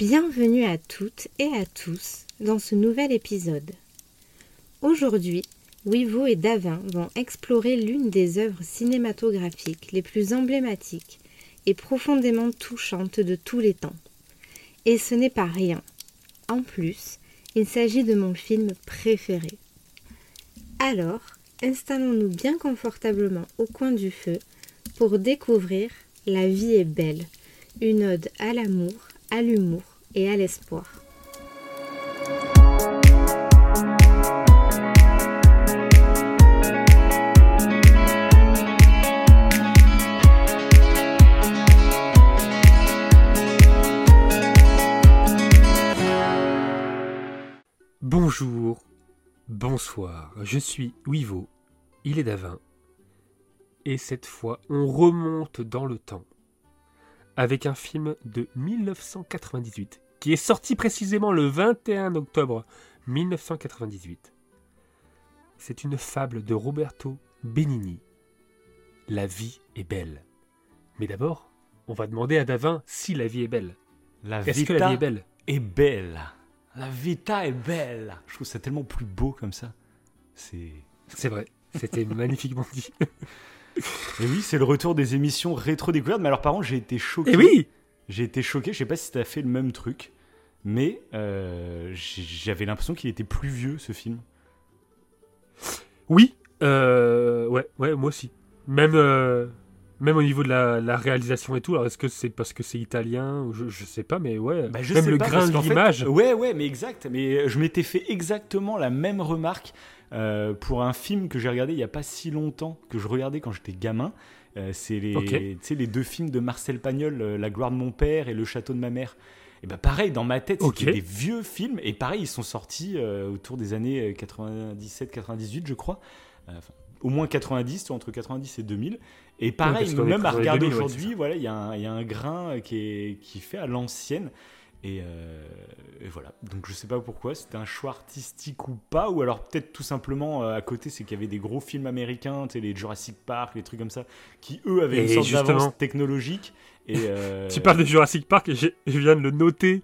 Bienvenue à toutes et à tous dans ce nouvel épisode. Aujourd'hui, Wivo et Davin vont explorer l'une des œuvres cinématographiques les plus emblématiques et profondément touchantes de tous les temps. Et ce n'est pas rien. En plus, il s'agit de mon film préféré. Alors, installons-nous bien confortablement au coin du feu pour découvrir La vie est belle, une ode à l'amour, à l'humour et à l'espoir. Bonjour, bonsoir, je suis Wivo, il est Davin, et cette fois on remonte dans le temps avec un film de 1998 qui est sorti précisément le 21 octobre 1998. C'est une fable de Roberto Benigni. La vie est belle. Mais d'abord, on va demander à Davin si la vie est belle. La Est-ce que la vie est belle? est belle. La vita est belle. Je trouve ça tellement plus beau comme ça. C'est. C'est vrai, c'était magnifiquement dit. Et oui, c'est le retour des émissions rétro découvertes. Mais alors, par contre, j'ai été choqué. Et oui J'ai été choqué. Je sais pas si t'as fait le même truc, mais euh, j'avais l'impression qu'il était plus vieux ce film. Oui, euh, ouais, ouais, moi aussi. Même, euh, même au niveau de la, la réalisation et tout. Alors, est-ce que c'est parce que c'est italien ou je, je sais pas, mais ouais. Bah, je même sais le pas, grain de l'image. ouais, ouais, mais exact. Mais je m'étais fait exactement la même remarque euh, pour un film que j'ai regardé il y a pas si longtemps, que je regardais quand j'étais gamin. Euh, c'est les, Ok. tu sais, les deux films de Marcel Pagnol, euh, La gloire de mon père et Le château de ma mère. Et bah pareil, dans ma tête, c'était Ok. des vieux films. Et pareil, ils sont sortis autour des années 97-98, je crois. Enfin, au moins 90, soit entre 90 et 2000. Et pareil, même à regarder 2000, ouais, aujourd'hui, voilà, il y, a un- il y a un grain qui est, qui fait à l'ancienne. Et, euh, et voilà. Donc je sais pas pourquoi, c'était un choix artistique ou pas, ou alors peut-être tout simplement euh, à côté, c'est qu'il y avait des gros films américains, tu sais, les Jurassic Park, les trucs comme ça, qui eux avaient Et une sorte d'avance technologique. Et euh, Tu parles de Jurassic Park et je viens de le noter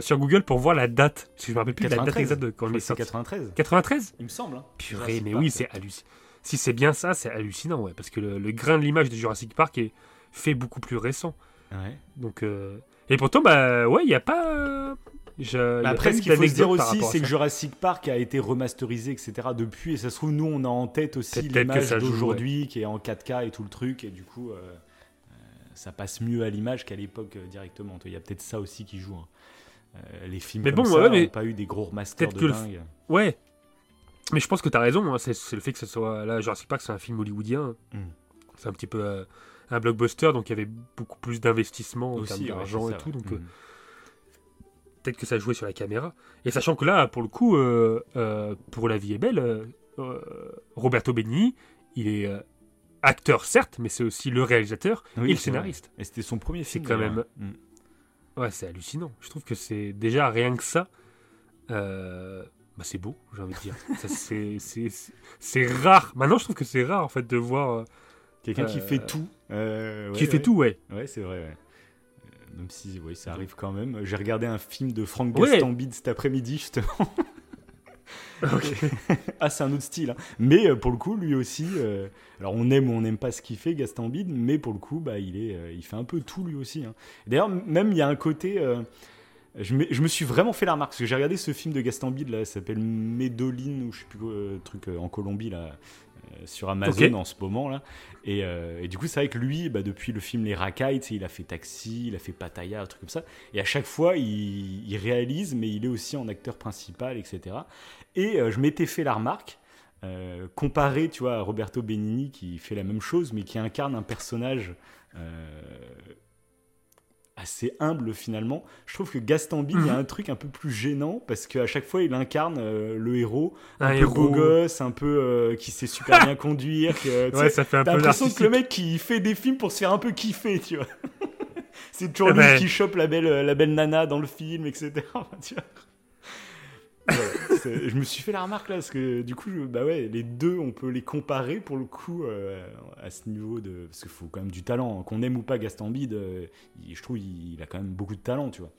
sur Google pour voir la date. Parce que je me rappelle plus de la date 93. exacte de quand je c'est sorti. 93, 93 il me semble. hein. Purée, Jurassic mais Park. oui, c'est hallucinant. Si c'est bien ça, c'est hallucinant, ouais. Parce que le, le grain de l'image de Jurassic Park est fait beaucoup plus récent. Ouais. Donc, euh, Et pourtant, bah ouais, il n'y a pas. je- Bah après, ce qu'il faut se dire aussi, c'est que. Jurassic Park a été remasterisé, etc. depuis, et ça se trouve, nous, on a en tête aussi l'image d'aujourd'hui, qui est en 4K et tout le truc, et du coup, euh, euh, ça passe mieux à l'image qu'à l'époque euh, directement. Il y a peut-être ça aussi qui joue. hein. Euh, les films Mais comme bon, ça ouais, mais n'ont pas eu des gros remasters de que le dingue. Ouais. Mais je pense que tu as raison, hein, c'est le fait que ce soit. Là, Jurassic Park, c'est un film hollywoodien. Mm. C'est un petit peu euh, un blockbuster, donc il y avait beaucoup plus d'investissement en termes d'argent c'est et tout. Donc euh, Mm. peut-être que ça jouait sur la caméra. Et sachant que là, pour le coup, euh, euh, pour La vie est belle, Roberto Benigni, il est acteur, certes, mais c'est aussi le réalisateur Oui, et le c'est vrai. scénariste. Et c'était son premier C'est film. quand d'ailleurs. même- Mm. Ouais, c'est hallucinant. Je trouve que c'est déjà rien que ça. euh, bah, c'est beau, j'ai envie de dire. C'est- c'est c'est- c'est rare. Maintenant, je trouve que c'est rare en fait de voir Quelqu'un qui Euh, fait tout. euh, qui ouais, fait ouais. tout, ouais. Ouais, c'est vrai, ouais. Euh, Même si, oui, ça arrive quand même. J'ai regardé un film de Frank Ouais. Gastambide cet après-midi, justement. ah, c'est un autre style. hein. Mais euh, pour le coup, lui aussi, euh, alors on aime ou on n'aime pas ce qu'il fait, Gastambide, mais pour le coup, bah, il, est, euh, il fait un peu tout lui aussi. hein. D'ailleurs, même il y a un côté. euh, je, me, je me suis vraiment fait la remarque, parce que j'ai regardé ce film de Gastambide, là, ça s'appelle Médoline, ou je sais plus quoi, euh, truc euh, en Colombie, là, euh, sur Amazon en ce moment, là. Et, euh, et du coup, c'est vrai que lui, bah, depuis le film Les Racailles, il a fait Taxi, il a fait Pattaya, un truc comme ça. Et à chaque fois, il, il réalise, mais il est aussi en acteur principal, etc. Et euh, je m'étais fait la remarque, euh, comparé, tu vois, à Roberto Benigni qui fait la même chose, mais qui incarne un personnage euh, assez humble finalement. Je trouve que Gastambide, il y a Mhm. un truc un peu plus gênant parce qu'à chaque fois, il incarne euh, le héros, un, Un peu héros. beau gosse, un peu euh, qui sait super bien conduire. que, Ouais, ça fait un peu l'impression que le mec qui fait des films pour se faire un peu kiffer, tu vois. C'est toujours Eh lui ben. qui chope la belle, la belle nana dans le film, etc. Enfin, tu vois. Je me suis fait la remarque là, parce que du coup, je- bah ouais, les deux, on peut les comparer pour le coup euh, à ce niveau de. Parce qu'il faut quand même du talent. hein. Qu'on aime ou pas Gaston Bide, euh, il- je trouve il, il a quand même beaucoup de talent, tu vois.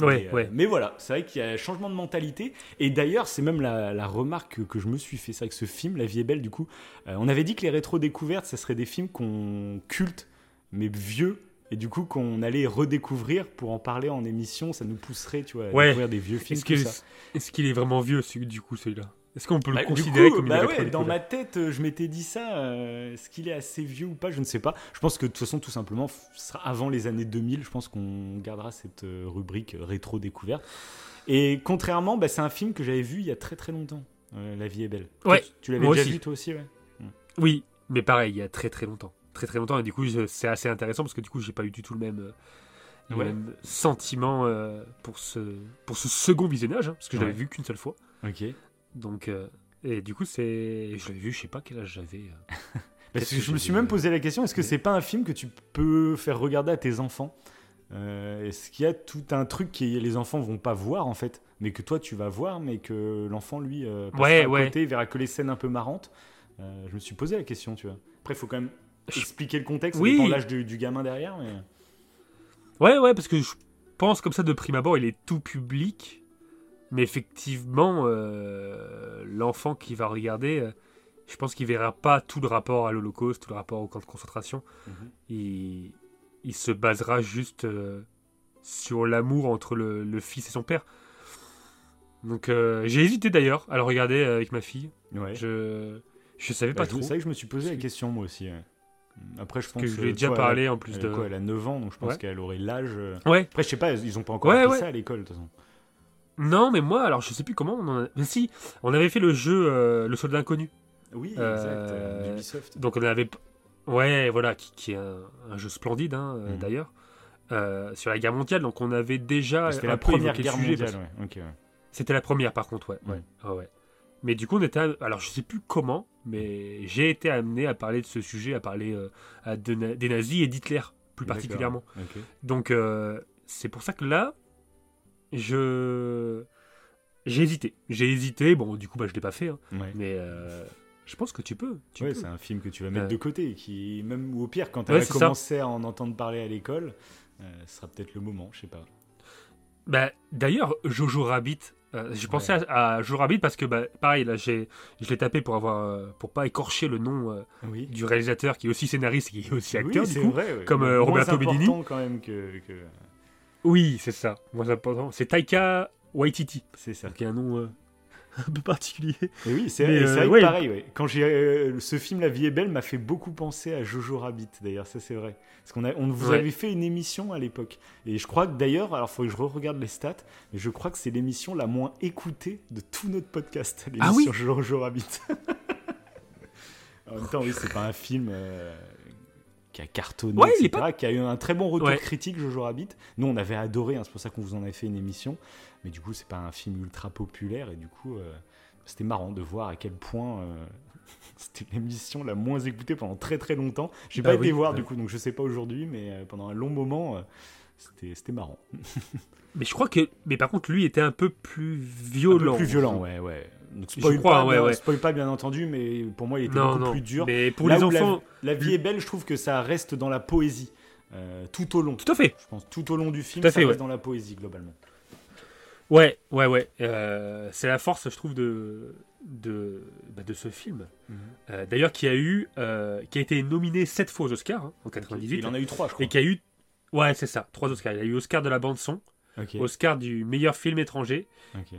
Ouais, mais, euh, ouais. mais voilà, c'est vrai qu'il y a un changement de mentalité. Et d'ailleurs, c'est même la, la remarque que, que je me suis fait. C'est vrai que ce film, La vie est belle, du coup, on avait dit que les rétro-découvertes, ça serait des films qu'on culte, mais vieux. Et du coup, qu'on allait redécouvrir pour en parler en émission, ça nous pousserait, tu vois, à Ouais. découvrir des vieux films. Est-ce qu'il est vraiment vieux, celui- du coup, celui-là? Est-ce qu'on peut Bah, le du considérer coup, comme bah ouais, dans ma tête, euh, je m'étais dit ça. euh, Est-ce qu'il est assez vieux ou pas? Je ne sais pas. Je pense que de toute façon, tout simplement, sera avant les années 2000. Je pense qu'on gardera cette euh, rubrique rétro découverte. Et contrairement, bah, c'est un film que j'avais vu il y a très très longtemps. euh, La vie est belle. Ouais, Tu, tu l'avais déjà aussi. vu toi aussi, ouais? Oui, mais pareil, il y a très très longtemps. Très très longtemps, et du coup, c'est assez intéressant parce que du coup, j'ai pas eu du tout le même, euh, le Ouais. même sentiment euh, pour, ce, pour ce second visionnage, hein, parce que je l'avais vu qu'une seule fois. Ok. Donc, euh, et du coup, c'est. Je l'avais vu, je sais pas quel âge j'avais. Parce que que je me suis même posé la question est-ce que c'est pas un film que tu peux faire regarder à tes enfants? Euh, Est-ce qu'il y a tout un truc que les enfants vont pas voir en fait, mais que toi tu vas voir, mais que l'enfant lui Ouais, à ouais. côté, verra que les scènes un peu marrantes Je me suis posé la question, tu vois. Après, il faut quand même expliquer le contexte, Oui. dépend l'âge du, du gamin derrière. Mais... Ouais, ouais, parce que je pense comme ça de prime abord, il est tout public. Mais effectivement, euh, l'enfant qui va regarder, euh, je pense qu'il verra pas tout le rapport à l'Holocauste, tout le rapport au camp de concentration. Mhm. il, il se basera juste euh, sur l'amour entre le, le fils et son père. Donc j'ai hésité d'ailleurs à le regarder avec ma fille. Ouais. Je je savais Bah, pas trop. C'est vrai que je me suis posé la question moi aussi. ouais. Après, je pense que je lui ai déjà toi, parlé elle a- en plus elle de. a quoi, elle a 9 ans, donc je pense Ouais. qu'elle aurait l'âge. euh. Ouais. Après, je sais pas, ils ont pas encore Ouais, appris ouais. ça à l'école de toute façon. Non, mais moi, alors je sais plus comment on en a. Mais si, on avait fait le jeu euh, Le Soldat Inconnu. Oui, Euh, exact. euh, d'Ubisoft. Donc on avait. Ouais, voilà, qui, qui est un, un jeu splendide hein, Mhm. d'ailleurs. euh, sur la guerre mondiale, donc on avait déjà. C'était la première guerre mondiale. parce- ouais. Ok, ouais. C'était la première par contre, ouais. Mm. ouais. ouais, ouais. Mais du coup, on était. à- Alors, je sais plus comment, mais j'ai été amené à parler de ce sujet, à parler euh, à de na- des nazis et d'Hitler, plus particulièrement. Donc, euh, c'est pour ça que là, je. J'ai hésité. J'ai hésité. Bon, du coup, bah, je l'ai pas fait. hein. Ouais. Mais euh, je pense que tu peux. Tu Ouais, c'est un film que tu vas mettre de côté, qui même ou au pire quand tu Ouais, ça. commencer à en entendre parler à l'école, ce sera peut-être le moment, je sais pas. Bah, D'ailleurs, Jojo Rabbit. Euh, j'ai pensé Ouais. à, à parce que, bah, pareil, là, j'ai, je l'ai tapé pour avoir, euh, pour pas écorcher le nom euh, Oui. du réalisateur qui est aussi scénariste et qui est aussi acteur oui, du c'est coup. vrai, ouais. comme, Moins euh, Roberto important Benigni. quand même que, que- Oui, c'est ça. Moi, c'est important. C'est Taika Waititi, c'est ça. qui est un nom un peu particulier. Et oui, c'est euh, ouais. pareil. ouais. Quand j'ai euh, ce film La vie est belle m'a fait beaucoup penser à Jojo Rabbit. D'ailleurs, ça c'est vrai. Parce qu'on a, on vous Ouais. avait fait une émission à l'époque. Et je crois que d'ailleurs, alors faut que je re-regarde les stats, mais je crois que c'est l'émission la moins écoutée de tout notre podcast. Ah oui L'émission Jojo Rabbit. en même temps, oui, c'est pas un film. euh, qui a cartonné, Ouais, qui a eu un très bon retour Ouais. critique, Jojo Rabbit. Nous, on avait adoré, hein, c'est pour ça qu'on vous en avait fait une émission. Mais du coup, c'est pas un film ultra populaire, et du coup, euh, c'était marrant de voir à quel point euh, c'était l'émission la moins écoutée pendant très très longtemps. J'ai Bah pas oui, été voir ouais. du coup, donc je sais pas aujourd'hui, mais euh, pendant un long moment, c'était c'était marrant. Mais je crois que. Mais par contre, lui était un peu plus violent. Un peu plus violent, ouais, ouais. Donc, Je spoil, crois, pas, ouais, ouais. spoil pas bien entendu, mais pour moi, il était Non, beaucoup non. plus dur. Mais pour Là les la- enfants. La, vie est belle, je trouve que ça reste dans la poésie. euh, tout au long. Tout à fait. Je pense tout au long du film, Tout à ça reste ouais. dans la poésie globalement. Ouais, ouais, ouais. Euh, c'est la force, je trouve, de, de, bah, de ce film. Euh, D'ailleurs, qui a eu, euh, qui a été nominé sept fois aux Oscars hein, en 98, Il en a eu trois, je crois. et qui a eu, ouais, c'est ça, trois Oscars. Il a eu Oscar de la bande son, Oscar du meilleur film étranger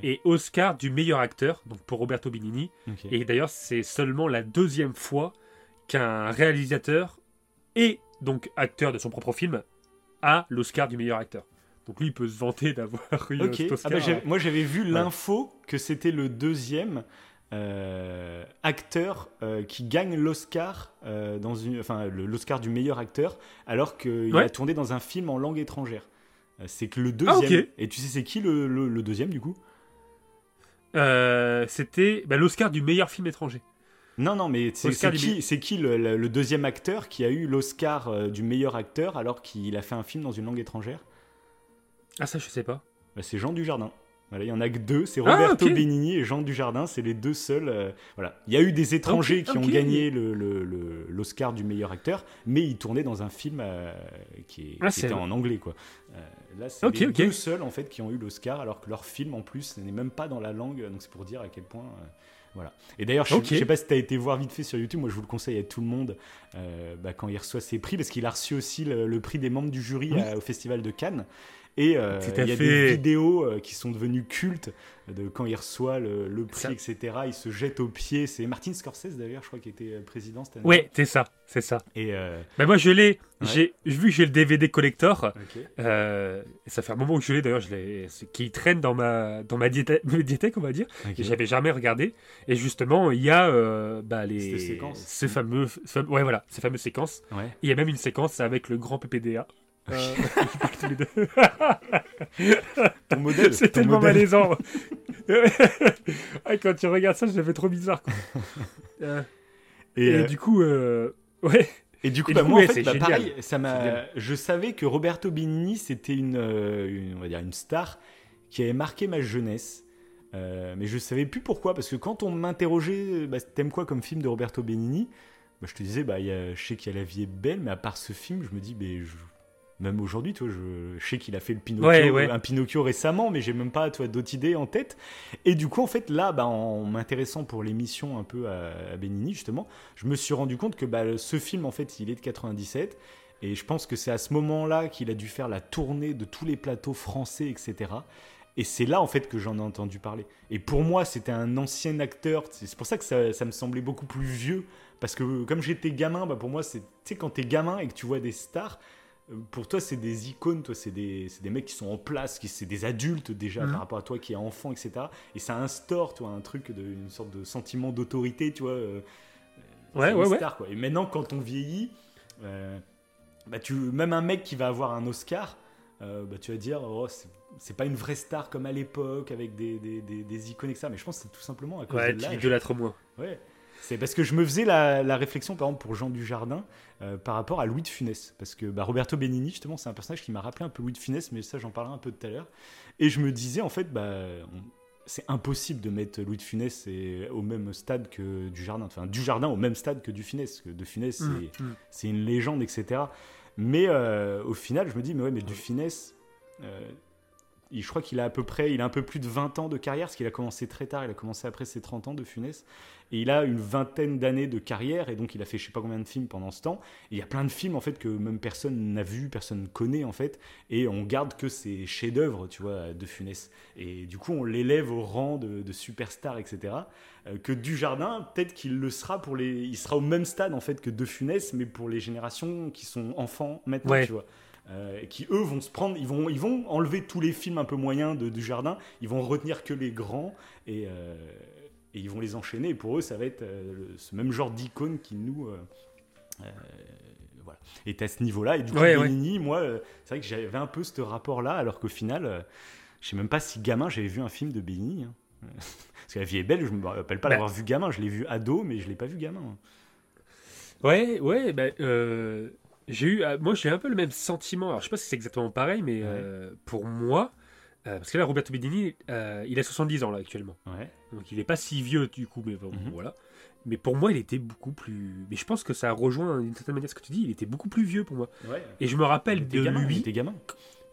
et Oscar du meilleur acteur, donc pour Roberto Benigni. Et d'ailleurs, c'est seulement la deuxième fois qu'un réalisateur et donc acteur de son propre film a l'Oscar du meilleur acteur. Donc lui, il peut se vanter d'avoir eu Ok. cet Ah Oscar. bah, moi j'avais vu Ouais. l'info que c'était le deuxième euh, acteur euh, qui gagne l'Oscar euh, dans une, enfin l'Oscar du meilleur acteur, alors qu'il Ouais. a tourné dans un film en langue étrangère. C'est que le Ah, deuxième. Et tu sais c'est qui le, le- le deuxième du coup? C'était bah, l'Oscar du meilleur film étranger. Non non mais c'est Oscar qui, c'est qui le, le- le deuxième acteur qui a eu l'Oscar du meilleur acteur alors qu'il a fait un film dans une langue étrangère? Ah ça, je sais pas. Bah, C'est Jean Dujardin. Voilà, il y en a que deux, c'est Ah, Roberto ok. Benigni et Jean Dujardin, c'est les deux seuls. euh, voilà, il y a eu des étrangers qui ont gagné le- le- le- l'Oscar du meilleur acteur, mais ils tournaient dans un film euh, qui, est- Ah, qui était en anglais, quoi. Euh, là, c'est les deux seuls en fait qui ont eu l'Oscar, alors que leur film en plus n'est même pas dans la langue, donc c'est pour dire à quel point. voilà. Et d'ailleurs, je, je sais pas si tu as été voir vite fait sur YouTube, moi je vous le conseille à tout le monde euh, bah, quand il reçoit ses prix, parce qu'il a reçu aussi le, le prix des membres du jury Oui. à- au Festival de Cannes. Et euh, il y a fait. des vidéos euh, qui sont devenues cultes de quand il reçoit le, le prix, Ça- etc. Il se jette aux pieds. C'est Martin Scorsese d'ailleurs, je crois, qui était euh, président cette année. Ouais, c'est ça, c'est ça. Et euh, Bah moi je l'ai, Ouais. j'ai vu que j'ai le DVD collector. ça fait un moment que je l'ai d'ailleurs, je l'ai, c'est- qui traîne dans ma dans ma médiathèque on va dire. Ok. Et j'avais jamais regardé. Et justement il y a bah, les Cette séquence. ce fameux, ouais voilà, ces fameuses séquences. Ouais. Il y a même une séquence avec le grand PPDA. Euh, tous les deux. Ton modèle. C'est tellement modèle. malaisant. Ah, quand tu regardes ça, je l'avais trop bizarre. quoi. Euh, Et, et euh, du coup, euh, ouais. Et du coup, bah, du coup, moi, ouais, en fait, c'est bah, pareil, ça m'a. Je savais que Roberto Benigni, c'était une, une- on va dire, une star qui avait marqué ma jeunesse. Euh, mais je savais plus pourquoi, parce que quand on m'interrogeait, bah, t'aimes quoi comme film de Roberto Benigni? Bah, Je te disais, bah, y a- je sais qu'il y a La vie est belle, mais à part ce film, je me dis, mais je- même aujourd'hui, toi, je, je sais qu'il a fait le Pinocchio, Ouais, ouais. un Pinocchio récemment, mais j'ai même pas, toi, d'autres idées en tête. Et du coup, en fait, là, bah, en m'intéressant pour l'émission un peu à, à Benigni, justement, je me suis rendu compte que bah, ce film, en fait, il est de 97. Et je pense que c'est à ce moment-là qu'il a dû faire la tournée de tous les plateaux français, etc. Et c'est là, en fait, que j'en ai entendu parler. Et pour moi, c'était un ancien acteur. C'est pour ça que ça, ça me semblait beaucoup plus vieux. Parce que comme j'étais gamin, bah, pour moi, c'est, quand t'es gamin et que tu vois des stars, pour toi, c'est des icônes, toi, c'est des, des mecs qui sont en place, qui c'est des adultes déjà Mhm. par rapport à toi qui est enfant, etc. Et ça instaure, toi, un truc, de, une sorte de sentiment d'autorité, tu vois. euh, Ouais, ouais, ouais. star, quoi. Et maintenant, quand on vieillit, euh, bah, tu, même un mec qui va avoir un Oscar, euh, bah, tu vas dire, oh, c'est- pas une vraie star comme à l'époque, avec des, des, des, icônes, etc. Mais je pense que c'est tout simplement à cause Ouais, de tu l'âge. idolâtres moins. Ouais. C'est parce que je me faisais la, la réflexion, par exemple, pour Jean Dujardin, euh, par rapport à Louis de Funès. Parce que bah, Roberto Benigni, justement, c'est un personnage qui m'a rappelé un peu Louis de Funès, mais ça, j'en parlerai un peu tout à l'heure. Et je me disais, en fait, bah, c'est impossible de mettre Louis de Funès et- au même stade que Dujardin. Enfin, Dujardin au même stade que Du Funès. Que De Funès, c'est Mm, mm. c'est une légende, etc. Mais euh, au final, je me dis, mais ouais, mais Du Funès, euh, il- je crois qu'il a à peu près, il a un peu plus de 20 ans de carrière, parce qu'il a commencé très tard, il a commencé après ses 30 ans de Funès. Et il a une vingtaine d'années de carrière, et donc il a fait je sais pas combien de films pendant ce temps. Et il y a plein de films, en fait, que même personne n'a vu, personne ne connaît, en fait. Et on garde que ces chefs-d'œuvre, tu vois, de Funès. Et du coup, on l'élève au rang de, de superstar, etc. Euh, que Dujardin, peut-être qu'il le sera pour les. Il sera au même stade, en fait, que De Funès, mais pour les générations qui sont enfants maintenant, Ouais. tu vois. Euh, qui eux vont se prendre, ils vont, ils vont enlever tous les films un peu moyens de, du jardin, ils vont retenir que les grands et, euh, et ils vont les enchaîner. Et pour eux, ça va être euh, le- ce même genre d'icône qui nous. voilà. Et à ce niveau-là, et du coup, Ouais, ouais. Benigni, moi, c'est vrai que j'avais un peu ce rapport-là, alors qu'au final, je sais même pas si gamin j'avais vu un film de Benigni. hein. Parce que la vie est belle, je me rappelle pas Bah. l'avoir vu gamin, je l'ai vu ado, mais je l'ai pas vu gamin. Ouais, ouais, bah, j'ai eu, euh, moi j'ai un peu le même sentiment. Alors je sais pas si c'est exactement pareil, mais Ouais. euh, pour moi, euh, parce que là Roberto Benigni, euh, il a 70 ans là actuellement, Ouais. donc il est pas si vieux du coup, mais bon, Mhm. voilà. Mais pour moi, il était beaucoup plus. Mais je pense que ça rejoint d'une certaine manière ce que tu dis. Il était beaucoup plus vieux pour moi. ouais. Et je me rappelle Il de gamin, il lui. était gamin.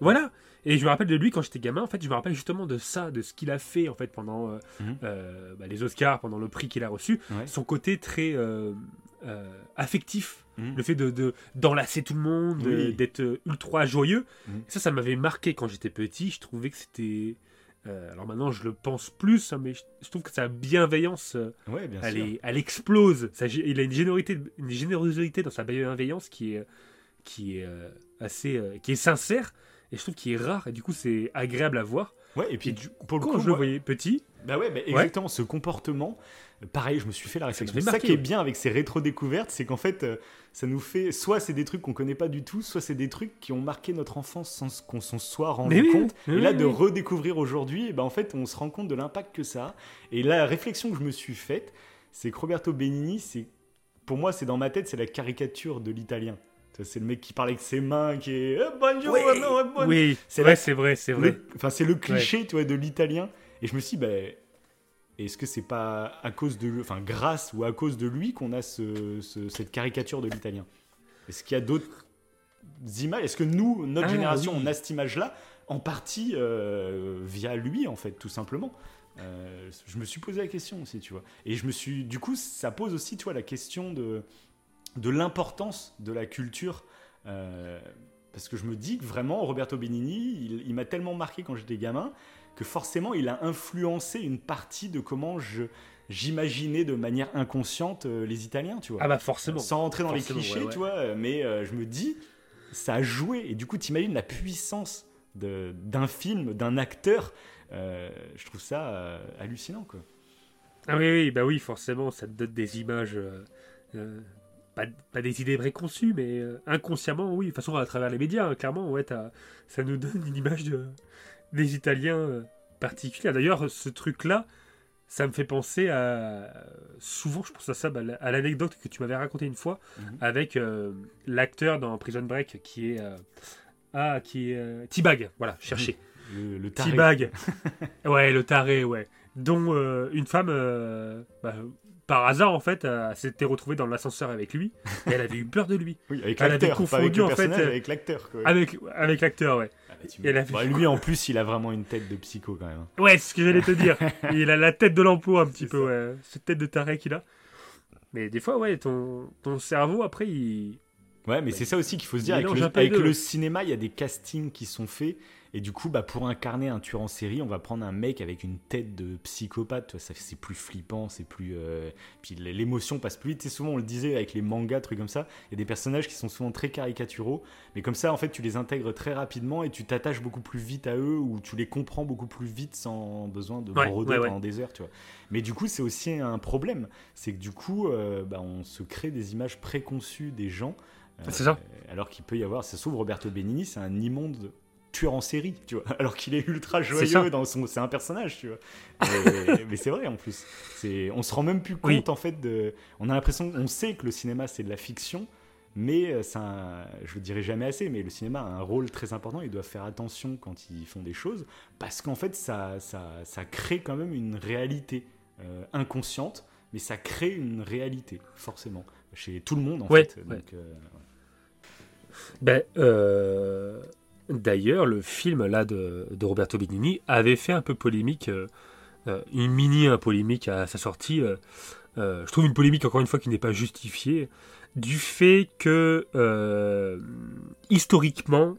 Voilà. Et je me rappelle de lui quand j'étais gamin. En fait, je me rappelle justement de ça, de ce qu'il a fait en fait pendant euh, Mhm. euh, bah, les Oscars, pendant le prix qu'il a reçu. Ouais. Son côté très euh, affectif, Mhm. le fait de de- d'enlacer tout le monde, Oui. d'être ultra joyeux. Mhm. Ça, ça m'avait marqué quand j'étais petit. Je trouvais que c'était. euh, alors maintenant, je le pense plus, hein, mais je, je trouve que sa bienveillance, euh, Ouais, bien elle, sûr. est- elle explose. Ça, il a une générosité, une générosité dans sa bienveillance qui est, qui est euh, assez, qui est sincère et je trouve qu'il est rare et du coup c'est agréable à voir. Ouais, et puis Et du, pour le Quand coup, je le voyais petit, Bah ouais, bah exactement, ce comportement, pareil, je me suis fait la réflexion. ça marqué, qui est bien avec ces rétro-découvertes, c'est qu'en fait, euh, ça nous fait, soit c'est des trucs qu'on connaît pas du tout, soit c'est des trucs qui ont marqué notre enfance sans qu'on s'en soit rendu Mais oui, compte. mais et là, oui, de oui. redécouvrir aujourd'hui, ben, en fait, on se rend compte de l'impact que ça a. Et la réflexion que je me suis faite, c'est que Roberto Benigni, c'est, pour moi, c'est dans ma tête, c'est la caricature de l'italien. C'est le mec qui parle avec ses mains, qui est eh, bonjour, Oui, ouais, bon- oui, C'est vrai, c'est vrai, c'est vrai. Le- Enfin, c'est le cliché, tu vois, de l'italien. Et je me suis dit, bah, est-ce que c'est pas à cause de, enfin, grâce ou à cause de lui qu'on a ce- ce- cette caricature de l'italien? Est-ce qu'il y a d'autres images? Est-ce que nous, notre Ah, génération, oui. on a cette image-là en partie euh, via lui, en fait, tout simplement? Euh, Je me suis posé la question aussi, tu vois. Et je me suis, du coup, ça pose aussi, tu vois, la question de de l'importance de la culture. euh, parce que je me dis que vraiment, Roberto Benigni, il, il m'a tellement marqué quand j'étais gamin que forcément, il a influencé une partie de comment je j'imaginais de manière inconsciente euh, les Italiens, tu vois. Ah bah forcément. Sans rentrer dans Forcément, les clichés, ouais, ouais. tu vois. euh, Mais euh, je me dis, ça a joué. Et du coup, t'imagines la puissance de- d'un film, d'un acteur. euh, je trouve ça hallucinant, quoi. Ah oui, oui, bah oui, forcément, ça te donne des images, pas, pas des idées préconçues, mais euh, inconsciemment, oui. De toute façon, à travers les médias, hein, clairement, ouais, ça nous donne une image de, des Italiens euh, particulière. D'ailleurs, ce truc-là, ça me fait penser à. Souvent, je pense à ça, bah, à l'anecdote que tu m'avais racontée une fois Mhm. avec euh, l'acteur dans Prison Break qui est. euh, ah, qui est. T-Bag, voilà, cherchez. Le, le taré. T-Bag. ouais, le taré, ouais. Dont une femme, bah, par hasard, en fait, euh, s'était retrouvée dans l'ascenseur avec lui. Et elle avait eu peur de lui. Oui, avec Elle avait confondu, en fait, euh, avec l'acteur, quoi. Avec, avec l'acteur, ouais. Ah bah, Et elle Bah, lui, en plus, il a vraiment une tête de psycho, quand même. Ouais, c'est ce que j'allais te dire. Il a la tête de l'emploi un petit peu, ouais. Cette tête de taré qu'il a. Mais des fois, ouais, ton, ton cerveau, après, il. Ouais, mais c'est ça aussi qu'il faut se dire. Avec, le cinéma, il y a des castings qui sont faits. Et du coup, bah, pour incarner un tueur en série, on va prendre un mec avec une tête de psychopathe. C'est plus flippant, c'est plus. euh, Puis l'émotion passe plus vite. Tu sais, souvent, on le disait avec les mangas, trucs comme ça. Il y a des personnages qui sont souvent très caricaturaux. Mais comme ça, en fait, tu les intègres très rapidement et tu t'attaches beaucoup plus vite à eux ou tu les comprends beaucoup plus vite sans besoin de Ouais, broder ouais, ouais. pendant des heures, tu vois. Mais du coup, c'est aussi un problème. C'est que du coup, euh, bah, on se crée des images préconçues des gens. euh, C'est ça. Alors qu'il peut y avoir, ça se trouve, Roberto Benigni, c'est un immonde tueur en série, tu vois. Alors qu'il est ultra ça. joyeux dans son, c'est un personnage, tu vois. Mais, mais c'est vrai en plus. C'est, on se rend même plus compte Oui. en fait de. On a l'impression, on sait que le cinéma c'est de la fiction, mais euh, c'est un, je le dirai jamais assez, mais le cinéma a un rôle très important. Ils doivent faire attention quand ils font des choses, parce qu'en fait ça, ça, ça crée quand même une réalité euh, inconsciente, mais ça crée une réalité forcément chez tout le monde en Ouais, fait. ouais. Donc, euh, Ben, euh, D'ailleurs, le film là de, de Roberto Benigni avait fait un peu polémique, euh, euh, une mini polémique à sa sortie. euh, je trouve une polémique encore une fois qui n'est pas justifiée du fait que euh, historiquement,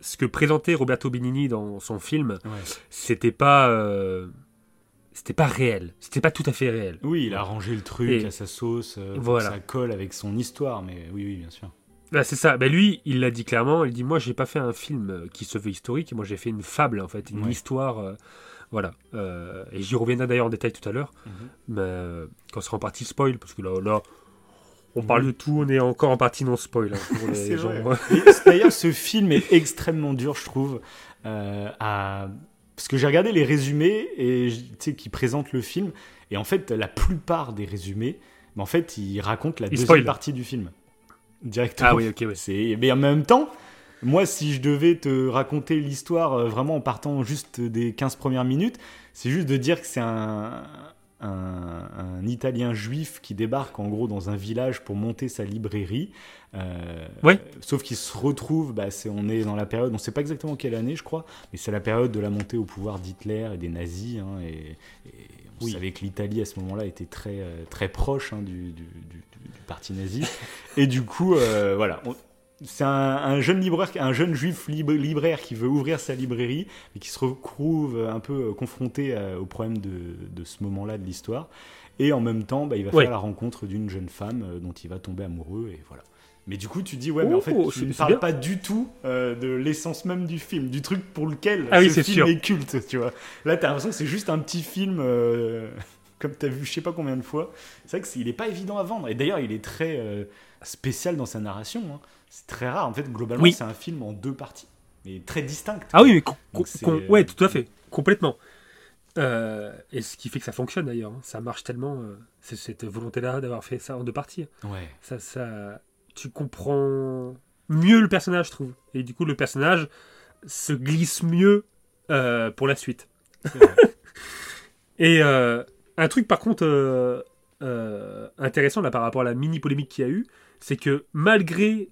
ce que présentait Roberto Benigni dans son film, ouais. c'était pas, euh, c'était pas réel, c'était pas tout à fait réel. Oui, il a arrangé le truc Et- à sa sauce, Voilà. ça colle avec son histoire, mais oui, oui, bien sûr. Bah, c'est ça. Ben lui, il l'a dit clairement. Il dit moi, j'ai pas fait un film euh, qui se veut historique. Moi, j'ai fait une fable en fait, une Ouais. histoire. euh, voilà. Euh, et j'y reviendrai d'ailleurs en détail tout à l'heure. Mhm. Mais euh, quand on sera en partie spoil, parce que là, là, on parle de tout. On est encore en partie non spoil hein, pour les C'est gens. D'ailleurs, ce film est extrêmement dur, je trouve, euh, à... parce que j'ai regardé les résumés et je- tu sais qui présentent le film, et en fait, la plupart des résumés, mais en fait, ils racontent la deuxième partie du film directement. Ah oui, ok, ouais. Mais en même temps, moi, si je devais te raconter l'histoire euh, vraiment en partant juste des 15 premières minutes, c'est juste de dire que c'est un, un, un Italien juif qui débarque en gros dans un village pour monter sa librairie. Euh, Ouais. Sauf qu'il se retrouve, bah, c'est, on est dans la période, on ne sait pas exactement quelle année, je crois, mais c'est la période de la montée au pouvoir d'Hitler et des nazis. hein, et, et on Oui. savait que l'Italie à ce moment-là était très, euh, très proche hein, du, du- du- du parti nazi. et du coup, euh, voilà. c'est un, un jeune libraire, un jeune juif lib- libraire qui veut ouvrir sa librairie, mais qui se retrouve un peu euh, confronté au problème de, de ce moment-là de l'histoire. Et en même temps, bah, il va Ouais. faire la rencontre d'une jeune femme dont il va tomber amoureux. Et voilà. Mais du coup, tu dis, ouais, mais en Oh, fait, c'est- tu ne parles bien. pas du tout euh, de l'essence même du film, du truc pour lequel Ah ce c'est film sûr. est culte, tu vois. Là, t'as l'impression que c'est juste un petit film, euh, comme t'as vu je sais pas combien de fois. C'est vrai que c'est- il est pas évident à vendre. Et d'ailleurs, il est très euh, spécial dans sa narration. hein. C'est très rare. En fait, globalement, Oui. c'est un film en deux parties, mais très distinctes. Ah oui, mais Donc ouais, tout à fait, complètement. Euh, et ce qui fait que ça fonctionne d'ailleurs, hein. ça marche tellement, euh, c'est cette volonté-là d'avoir fait ça en deux parties. Ouais. Ça, ça, tu comprends mieux le personnage, je trouve. Et du coup, le personnage se glisse mieux euh, pour la suite. Et euh, un truc, par contre, euh, intéressant là, par rapport à la mini polémique qu'il y a eu, c'est que malgré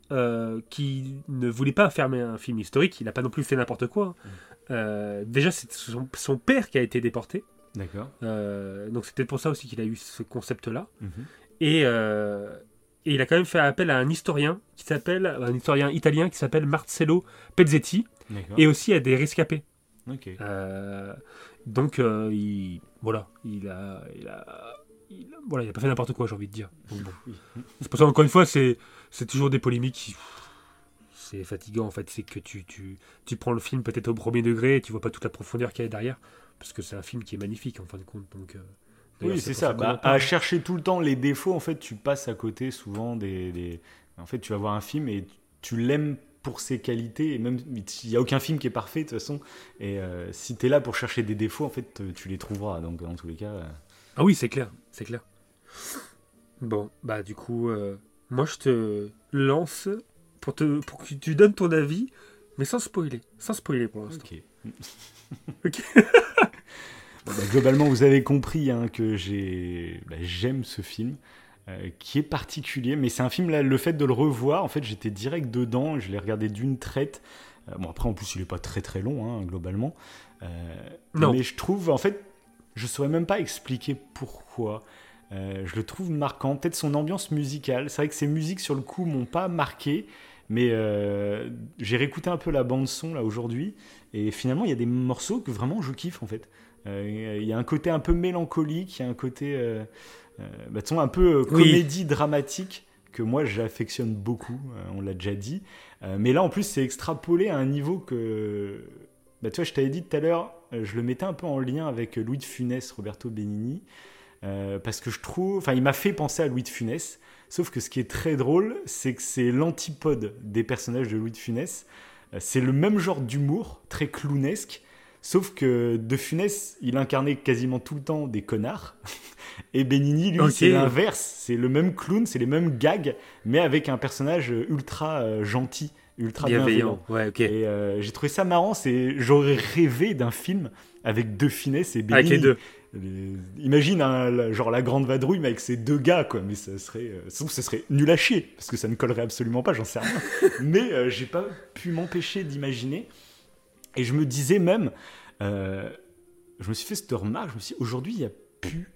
qu'il ne voulait pas faire un film historique, il n'a pas non plus fait n'importe quoi. hein. Euh, déjà, c'est son, son père qui a été déporté. D'accord. Donc c'est peut-être pour ça aussi qu'il a eu ce concept-là. Mhm. Et, et il a quand même fait appel à un historien qui s'appelle un historien italien qui s'appelle Marcello Pezzetti et aussi à des rescapés. Euh, donc euh, il voilà, il a, il a, il a- voilà, il a pas fait n'importe quoi, j'ai envie de dire. C'est pour ça encore une fois, c'est c'est toujours des polémiques. C'est fatigant en fait, c'est que tu, tu, tu prends le film peut-être au premier degré et tu vois pas toute la profondeur qu'il y a derrière, parce que c'est un film qui est magnifique en fin de compte. Donc, euh, Oui, c'est ça. Bah, à chercher tout le temps les défauts, en fait, tu passes à côté souvent des. des- En fait, tu vas voir un film et tu l'aimes pour ses qualités. Et même, il n'y a aucun film qui est parfait de toute façon. Et euh, si tu es là pour chercher des défauts, en fait, tu les trouveras. Donc, dans tous les cas. euh, Ah oui, c'est clair, c'est clair. Bon, bah du coup, euh, moi je te lance pour, te, pour que tu donnes ton avis, mais sans spoiler. Sans spoiler pour l'instant. Ok. Ok. Bon, bah, globalement, vous avez compris hein, que bah, j'aime ce film. euh, qui est particulier, mais c'est un film là, le fait de le revoir, en fait, j'étais direct dedans, je l'ai regardé d'une traite. Euh, bon, après, en plus, il est pas très très long, hein, globalement. Euh, Non. Mais je trouve, en fait, je saurais même pas expliquer pourquoi. Je le trouve marquant, peut-être son ambiance musicale. C'est vrai que ses musiques sur le coup m'ont pas marqué, mais j'ai réécouté un peu la bande son là aujourd'hui, et finalement il y a des morceaux que vraiment je kiffe en fait. Euh, Il y a un côté un peu mélancolique, il y a un côté, euh, euh, bah, un peu Oui. comédie dramatique que moi j'affectionne beaucoup. on l'a déjà dit, mais là en plus c'est extrapolé à un niveau que, bah, tu vois, je t'avais dit tout à l'heure, je le mettais un peu en lien avec Louis de Funès, Roberto Benigni. Euh, parce que je trouve, enfin, il m'a fait penser à Louis de Funès. Sauf que ce qui est très drôle, c'est que c'est l'antipode des personnages de Louis de Funès. C'est le même genre d'humour, très clownesque. Sauf que De Funès, il incarnait quasiment tout le temps des connards. Et Benigni, lui, c'est l'inverse. C'est le même clown, c'est les mêmes gags, mais avec un personnage ultra euh, gentil, ultra bienveillant. Bienveillant. Ouais, ok. Et euh, j'ai trouvé ça marrant. C'est, j'aurais rêvé d'un film avec De Funès et Benigni. Avec les deux. Les- Imagine la- genre la grande vadrouille mais avec ces deux gars quoi, mais ça serait, euh, ça serait nul à chier parce que ça ne collerait absolument pas, j'en sais rien. mais euh, j'ai pas pu m'empêcher d'imaginer et je me disais même, euh, je me suis fait cette remarque, je me suis dit, aujourd'hui il n'y a plus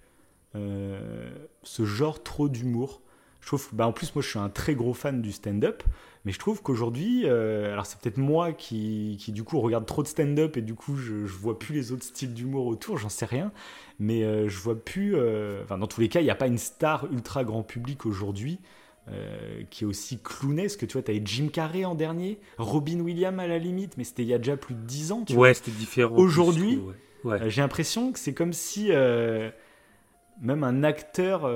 euh, ce genre trop d'humour. Je trouve, bah en plus moi je suis un très gros fan du stand-up, mais je trouve qu'aujourd'hui, euh, alors c'est peut-être moi qui, qui du coup regarde trop de stand-up et du coup je, je vois plus les autres styles d'humour autour, j'en sais rien, mais je vois plus, enfin dans tous les cas il n'y a pas une star ultra grand public aujourd'hui euh, qui est aussi clownesque, tu vois, t'avais Jim Carrey en dernier, Robin Williams à la limite, mais c'était il y a déjà plus de 10 ans, tu vois. Ouais, c'était différent. Aujourd'hui, ouais. Ouais. Euh, J'ai l'impression que c'est comme si euh, même un acteur,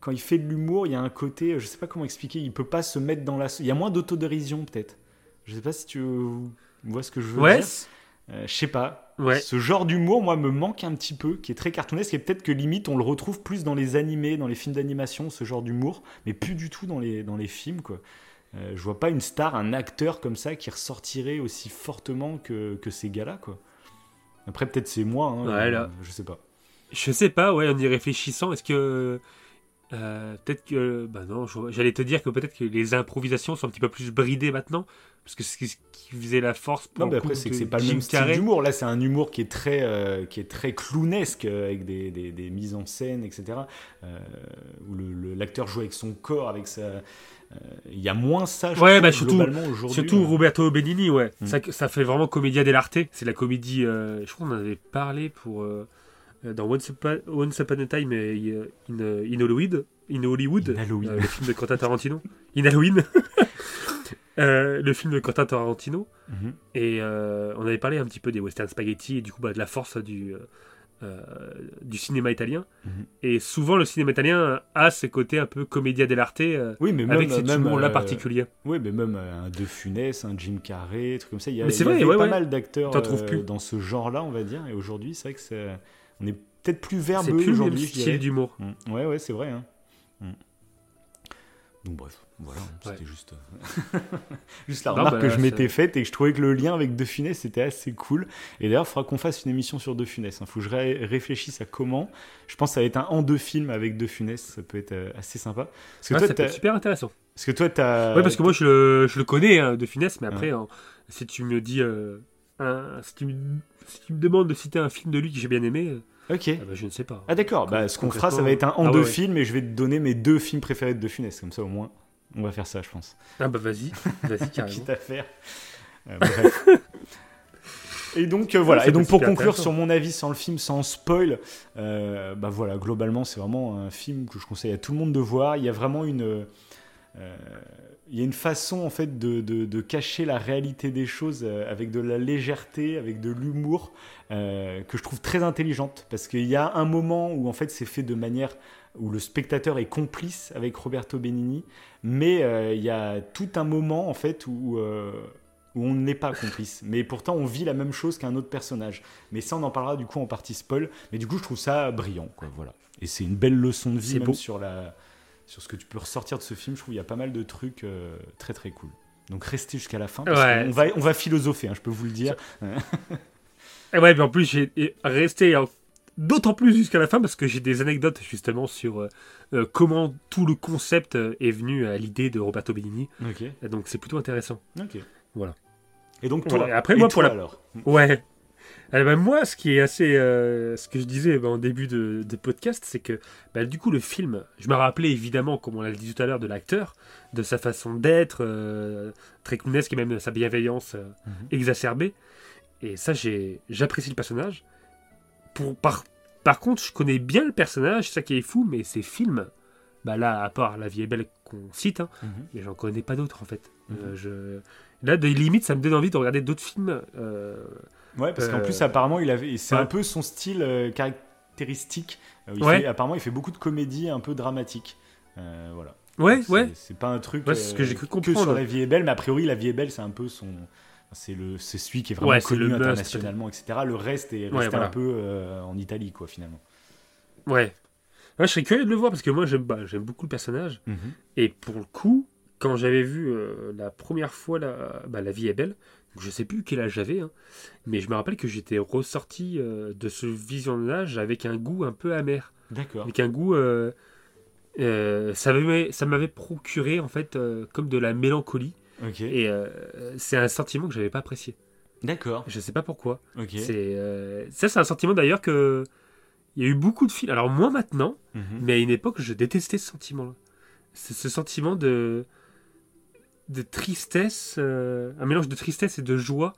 quand il fait de l'humour, il y a un côté, je sais pas comment expliquer, il peut pas se mettre dans la. Il y a moins d'autodérision peut-être. Je sais pas si tu vois ce que je veux Ouais, dire. Euh, je sais pas. ouais. Ce genre d'humour, moi, me manque un petit peu, qui est très cartoonesque, et peut-être que limite on le retrouve plus dans les animés, dans les films d'animation, ce genre d'humour, mais plus du tout dans les, dans les films, quoi. Euh, je vois pas une star, un acteur comme ça qui ressortirait aussi fortement que, que ces gars-là, quoi. Après, peut-être c'est moi, hein, Ouais, là. euh, je sais pas. Je sais pas, ouais, en y réfléchissant, est-ce que. euh, peut-être que. Bah non, j'allais te dire que peut-être que les improvisations sont un petit peu plus bridées maintenant. Parce que c'est ce qui faisait la force pour Non, mais après, c'est que c'est pas le même style d'humour. Là, c'est un humour qui est très, euh, qui est très clownesque, euh, avec des, des, des mises en scène, etc. euh, où l'acteur joue avec son corps, avec sa. euh, Il y a moins ça, je Ouais, trouve, bah, surtout- globalement, aujourd'hui. Surtout Roberto Benigni, ouais. Mm. Ça, ça fait vraiment comédia dell'arte. C'est la comédie. je crois qu'on en avait parlé pour. dans Once Upon, Once Upon a Time euh, in, in Hollywood. In Hollywood. In Halloween. euh, le film de Quentin Tarantino. In Halloween. Euh, le film de Quentin Tarantino. Mhm. Et euh, on avait parlé un petit peu des western spaghetti et du coup bah, de la force du, du cinéma italien. Mhm. Et souvent, le cinéma italien a ce côté un peu comédia dell'arte Oui, mais même, avec cet humour-là particulier. Oui, mais même un De Funès, un Jim Carrey, un truc comme ça. Il y, a, Mais c'est il y vrai, avait ouais, pas ouais. mal d'acteurs plus. dans ce genre-là, on va dire. Et aujourd'hui, c'est vrai que c'est, on est peut-être plus C'est verbeux plus le même aujourd'hui. je style d'humour. Mm. Ouais, ouais, c'est vrai. hein. Mm. Donc bref. Voilà, c'était Ouais. juste, euh, juste la Non, remarque bah, que je m'étais faite et que je trouvais que le lien avec De Funès c'était assez cool. Et d'ailleurs, il faudra qu'on fasse une émission sur De Funès. Il faut que je ré- réfléchisse à comment. Je pense que ça va être un en deux films avec De Funès. Ça peut être euh, assez sympa. Parce que, Ouais, toi, ça peut être super intéressant. parce que toi, t'as. Oui, parce que moi, je le, je le connais hein, de finesse, mais après, hein, si tu me dis. euh, un- si, tu me, si tu me demandes de citer un film de lui que j'ai bien aimé, euh, Ok. ah bah, je ne sais pas. Ah d'accord, bah, ce qu'on fera, ça va être un en Ah deux ouais. films et je vais te donner mes deux films préférés de De Funès. Comme ça, au moins, on va faire ça, je pense. Ah bah vas-y, vas-y carrément. Quitte à faire. Euh, bref. Et donc euh, voilà. Et donc pour conclure sur mon avis sans le film, sans spoil, euh, bah voilà, globalement c'est vraiment un film que je conseille à tout le monde de voir. Il y a vraiment une, il y a une façon en fait de, de- de cacher la réalité des choses euh, avec de la légèreté, avec de l'humour euh, que je trouve très intelligente parce qu'il y a un moment où en fait c'est fait de manière où le spectateur est complice avec Roberto Benigni, mais euh, il y a tout un moment en fait où euh, où on n'est pas complice, mais pourtant on vit la même chose qu'un autre personnage. Mais ça, on en parlera du coup en partie spoil. Mais du coup, je trouve ça brillant, quoi. Voilà. Et c'est une belle leçon de vie C'est même beau. sur la sur ce que tu peux ressortir de ce film. Je trouve qu'il y a pas mal de trucs euh, très très cool. Donc restez jusqu'à la fin. Parce Ouais, qu'on va on va philosopher, hein, je peux vous le dire. Et ouais, mais en plus, j'ai resté euh, d'autant plus jusqu'à la fin parce que j'ai des anecdotes justement sur euh, euh, comment tout le concept est venu à l'idée de Roberto Benigni. Donc c'est plutôt intéressant. Ok. Voilà. Et donc toi. Après, et moi, toi, pour la- alors? Ouais. Eh ben, moi, ce qui est assez. euh, ce que je disais ben, en début de, de podcast, c'est que ben, du coup, le film, je me rappelais évidemment, comme on l'a dit tout à l'heure, de l'acteur, de sa façon d'être, euh, très clownesque et même de sa bienveillance euh, Mhm. exacerbée. Et ça, j'apprécie le personnage. Pour, par, par contre, je connais bien le personnage, c'est ça qui est fou, mais ces films, bah là, à part La vie est belle qu'on cite, hein, Mhm. mais j'en connais pas d'autres en fait. Mhm. Je... Là, de limite, ça me donne envie de regarder d'autres films. Euh, Ouais, parce qu'en Euh, plus, apparemment, il avait, c'est ouais. un peu son style euh, caractéristique. Euh, il Ouais. fait- apparemment, il fait beaucoup de comédies un peu dramatiques. Euh, voilà. Ouais, C'est- ouais. C'est pas un truc Ouais, ce que euh, j'ai cru que comprendre. sur La vie est belle, mais a priori, La vie est belle, c'est un peu son. C'est le, c'est celui qui est vraiment Ouais, connu internationalement, etc. Le reste est resté Ouais, voilà. un peu euh, en Italie, quoi, finalement. Ouais. Ouais, je serais curieux de le voir parce que moi j'aime bah, j'aime beaucoup le personnage. Et pour le coup, quand j'avais vu euh, la première fois la, bah, la vie est belle, donc je sais plus quel âge j'avais, hein, mais je me rappelle que j'étais ressorti euh, de ce visionnage avec un goût un peu amer. D'accord. Avec un goût. euh, euh, ça m'avait procuré en fait comme de la mélancolie. Ok. Et c'est un sentiment que j'avais pas apprécié. D'accord. Je sais pas pourquoi. Ok. C'est ça, c'est un sentiment d'ailleurs que. Il y a eu beaucoup de films. Alors, moi maintenant, Mhm. mais à une époque, je détestais ce sentiment-là. C'est ce sentiment de. De tristesse, euh, un mélange de tristesse et de joie,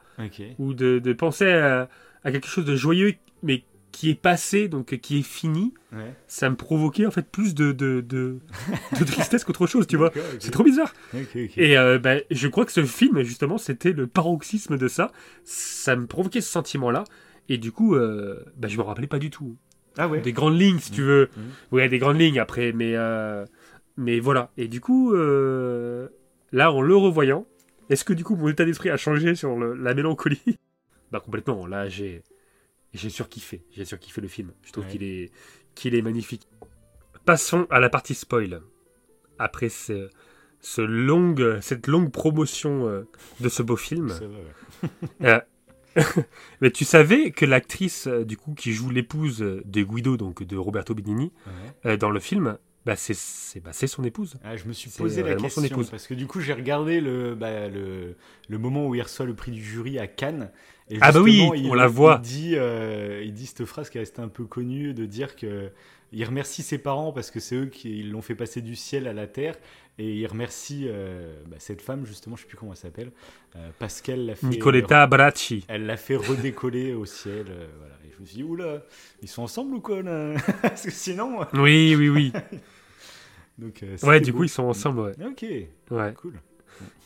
ou de, de penser à, à quelque chose de joyeux, mais qui est passé, donc qui est fini. Ouais. Ça me provoquait en fait plus de, de, de, de tristesse qu'autre chose, tu vois. C'est trop bizarre. Et euh, bah, je crois que ce film, justement, c'était le paroxysme de ça. Ça me provoquait ce sentiment-là. Et du coup, euh, bah, je me rappelais pas du tout. Ah ouais. Des grandes lignes, si tu veux. Mhm. Ouais, des grandes lignes après. Mais, euh, mais voilà. Et du coup, euh, là, en le revoyant, est-ce que du coup, mon état d'esprit a changé sur le- la mélancolie? Bah, complètement. Là, j'ai, j'ai surkiffé. J'ai surkiffé le film. Je trouve Ouais. qu'il est, qu'il est magnifique. Passons à la partie spoil. Après ce, ce longue, cette longue promotion euh, de ce beau film. Euh, mais tu savais que l'actrice euh, du coup qui joue l'épouse de Guido, donc de Roberto Benigni, Ouais. euh, dans le film, bah, c'est bah, c'est son épouse. Ah, je me suis posé la son question épouse. parce que du coup j'ai regardé le, bah, le, le moment où il reçoit le prix du jury à Cannes. Et Ah bah oui, il, on la voit. Il dit, euh, il dit cette phrase qui est restée un peu connue de dire que il remercie ses parents parce que c'est eux qui l'ont fait passer du ciel à la terre et il remercie euh, bah, cette femme justement, je sais plus comment elle s'appelle, euh, parce qu'elle l'a fait. Nicoletta Bracci. Elle l'a fait redécoller au ciel. euh, voilà. Et je me suis dit oula, ils sont ensemble ou quoi là? Parce que sinon. Oui, oui, oui. Donc, euh, Ouais, du beau. coup, ils sont ensemble, ouais. Ok, ouais. cool.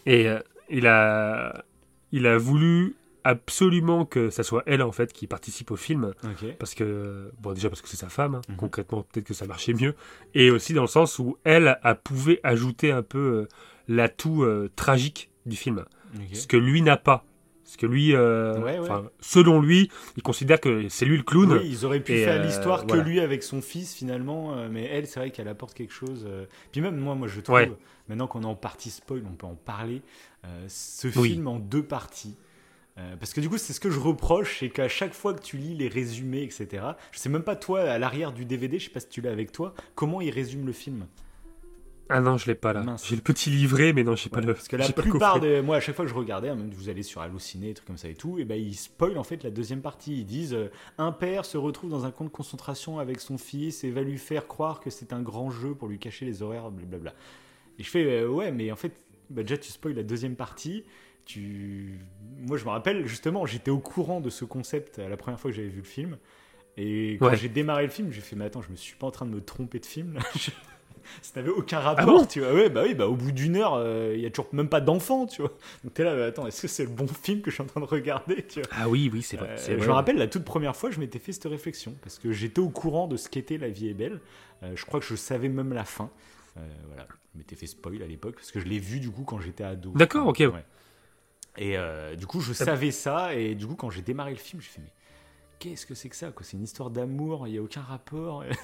Et euh, il, a, il a voulu absolument que ça soit elle, en fait, qui participe au film. Parce que, bon, déjà parce que c'est sa femme, hein. Mhm. concrètement, peut-être que ça marchait mieux. Et aussi dans le sens où elle a pouvait ajouter un peu euh, l'atout tragique du film. Ce que lui n'a pas. Ce que lui, euh, Ouais, ouais. enfin, selon lui, il considère que c'est lui le clown. Oui, ils auraient pu Et, faire euh, l'histoire que voilà. lui avec son fils finalement, euh, mais elle, c'est vrai qu'elle apporte quelque chose. Puis même moi, moi je trouve, Ouais. maintenant qu'on est en partie spoil, on peut en parler. Euh, ce Oui. film en deux parties. Parce que du coup, c'est ce que je reproche, c'est qu'à chaque fois que tu lis les résumés, etc., je sais même pas toi, à l'arrière du DVD, je sais pas si tu l'as avec toi, comment il résume le film? Ah non, je l'ai pas là. J'ai le petit livret, mais non, j'ai pas Ouais, le. parce que la pas plupart des. Moi, à chaque fois que je regardais, hein, même vous allez sur Halluciné, des trucs comme ça et tout, et ben ils spoilent en fait la deuxième partie. Ils disent euh, un père se retrouve dans un camp de concentration avec son fils et va lui faire croire que c'est un grand jeu pour lui cacher les horaires, blablabla. Et je fais euh, ouais, mais en fait, bah, déjà tu spoil la deuxième partie. Tu... Moi, je me rappelle justement, j'étais au courant de ce concept la première fois que j'avais vu le film. Et quand Ouais. j'ai démarré le film, j'ai fait, mais attends, je me suis pas en train de me tromper de film là Ça n'avait aucun rapport, Ah bon tu vois. Ouais, bah oui, bah au bout d'une heure, euh, il y a toujours même pas d'enfant, tu vois. Donc t'es là, mais attends, est-ce que c'est le bon film que je suis en train de regarder, tu vois Ah oui, oui, c'est vrai. Euh, je me rappelle la toute première fois, je m'étais fait cette réflexion parce que j'étais au courant de ce qu'était La vie est belle. Euh, je crois que je savais même la fin. Euh, voilà, je m'étais fait spoil à l'époque parce que je l'ai vu du coup quand j'étais ado. D'accord, ok. Ouais. Et euh, du coup, je savais ça et du coup, quand j'ai démarré le film, j'ai fait mais qu'est-ce que c'est que ça C'est une histoire d'amour, il y a aucun rapport.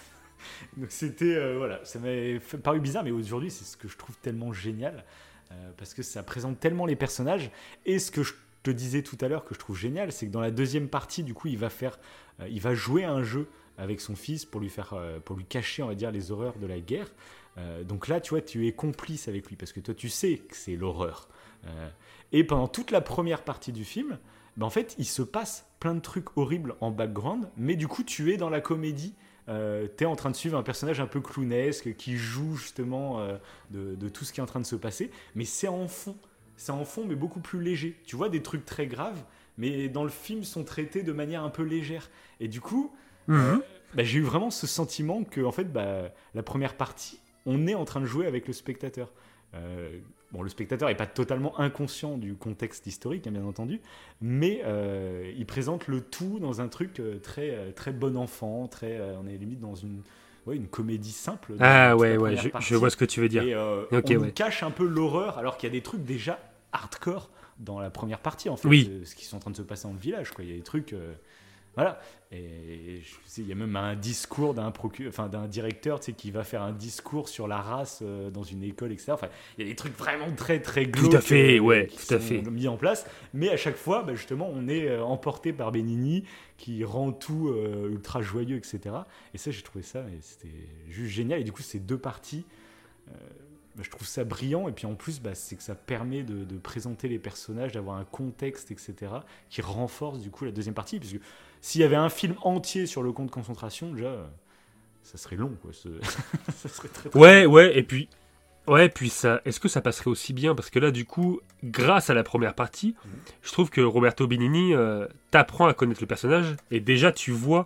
Donc c'était euh, voilà, ça m'avait paru bizarre, mais aujourd'hui c'est ce que je trouve tellement génial euh, parce que ça présente tellement les personnages et ce que je te disais tout à l'heure que je trouve génial, c'est que dans la deuxième partie, du coup, il va faire, euh, il va jouer à un jeu avec son fils pour lui faire, pour lui cacher, on va dire, les horreurs de la guerre. Donc là, tu vois, tu es complice avec lui parce que toi, tu sais que c'est l'horreur. Et pendant toute la première partie du film, ben, en fait, il se passe plein de trucs horribles en background, mais du coup, tu es dans la comédie. Euh, tu es en train de suivre un personnage un peu clownesque qui joue justement euh, de, de tout ce qui est en train de se passer, mais c'est en fond. C'est en fond, mais beaucoup plus léger. Tu vois des trucs très graves, mais dans le film sont traités de manière un peu légère. Et du coup, Mhm. bah, j'ai eu vraiment ce sentiment que en fait, bah, la première partie, on est en train de jouer avec le spectateur. Bon, le spectateur n'est pas totalement inconscient du contexte historique, hein, bien entendu, mais euh, il présente le tout dans un truc euh, très, euh, très bon enfant, très, on est limite dans une, ouais, une comédie simple. Ah ouais, ouais, je, vois ce que tu veux dire. Et euh, on ouais. cache un peu l'horreur, alors qu'il y a des trucs déjà hardcore dans la première partie, en fait, Oui. ce qui sont en train de se passer dans le village. Quoi. Il y a des trucs. euh, voilà. Et il y a même un discours d'un enfin, directeur tu sais, qui va faire un discours sur la race euh, dans une école, etc. Enfin, il y a des trucs vraiment très, très glauques. à fait, euh, ouais, qui tout à sont fait. mis en place. Mais à chaque fois, bah, justement, on est euh, emporté par Benigni qui rend tout euh, ultra joyeux, etc. Et ça, j'ai trouvé ça, c'était juste génial. Et du coup, ces deux parties, euh, bah, je trouve ça brillant. Et puis en plus, bah, c'est que ça permet de, de présenter les personnages, d'avoir un contexte, etc., qui renforce du coup la deuxième partie. Puisque s'il y avait un film entier sur le camp de concentration, déjà, euh, ça serait long, quoi. Ce- ça serait très, très Ouais, ouais, et puis. Ouais, puis ça. Est-ce que ça passerait aussi bien? Parce que là, du coup, grâce à la première partie, Mhm. je trouve que Roberto Benigni euh, t'apprend à connaître le personnage et déjà tu vois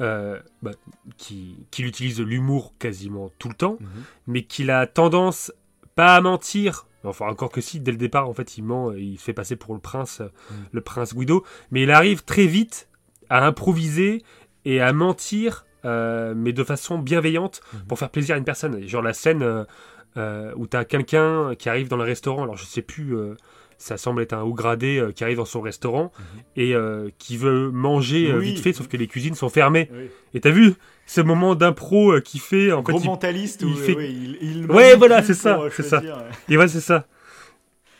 euh, bah, qu'il utilise l'humour quasiment tout le temps, Mhm. mais qu'il a tendance pas à mentir. Enfin, encore que si, dès le départ, en fait, il ment, il fait passer pour le prince, Mhm. le prince Guido, mais il arrive très vite à improviser et à mentir, euh, mais de façon bienveillante Mhm. pour faire plaisir à une personne. Genre la scène euh, euh, où t'as quelqu'un qui arrive dans le restaurant, alors je sais plus, euh, ça semble être un haut gradé euh, qui arrive dans son restaurant Mhm. et qui veut manger Oui. vite fait, sauf que les cuisines sont fermées. Oui. Et t'as vu ce moment d'impro qui fait en fait, Gros il- mentaliste, il où, fait- ouais, il, il Ouais, manipule voilà, c'est ça, c'est ça. ouais. et ouais, c'est ça.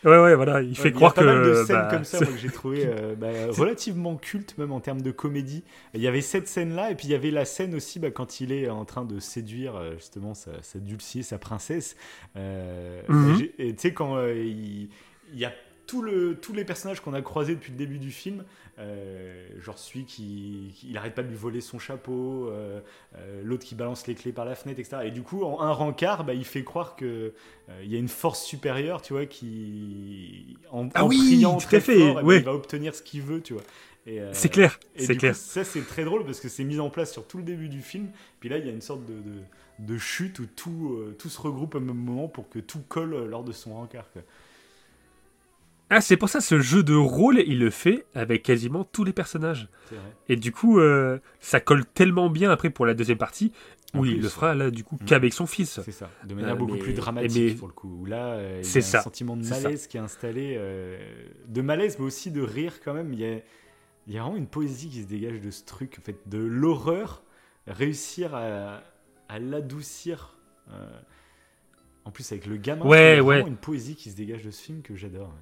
Ouais, ouais, voilà, il fait croire il y a pas que. mal de scènes bah, comme ça moi, que j'ai trouvé euh, bah, relativement culte même en termes de comédie. Il y avait cette scène là et puis il y avait la scène aussi bah, quand il est en train de séduire euh, justement sa, sa dulcier, sa princesse. Euh, Mhm. et tu sais quand euh, il, il y a tout le, tous les personnages qu'on a croisés depuis le début du film, euh, genre celui qui, qui- il arrête pas de lui voler son chapeau, euh, euh, l'autre qui balance les clés par la fenêtre, etc. Et du coup, en un rencard, bah, il fait croire que euh, il y a une force supérieure, tu vois, qui en, Ah en oui, priant très fait, fort, eh ben, il va obtenir ce qu'il veut, tu vois. C'est clair, c'est clair. coup, ça c'est très drôle parce que c'est mis en place sur tout le début du film. Puis là, il y a une sorte de, de, de chute où tout, tout se regroupe au même moment pour que tout colle lors de son rencard. quoi. Ah, c'est pour ça ce jeu de rôle, il le fait avec quasiment tous les personnages. Et du coup, euh, ça colle tellement bien après pour la deuxième partie, où il plus, le fera là du coup Mm. qu'avec son fils. C'est ça, de manière Euh, beaucoup mais- plus dramatique mais- pour le coup. Là, euh, il y C'est a ça, un sentiment de malaise qui est installé, de malaise, mais aussi de rire quand même. Il y a, il y a vraiment une poésie qui se dégage de ce truc, en fait, de l'horreur, réussir à, à l'adoucir. En plus, avec le gamin, Ouais, il y a ouais. vraiment une poésie qui se dégage de ce film que j'adore. Ouais,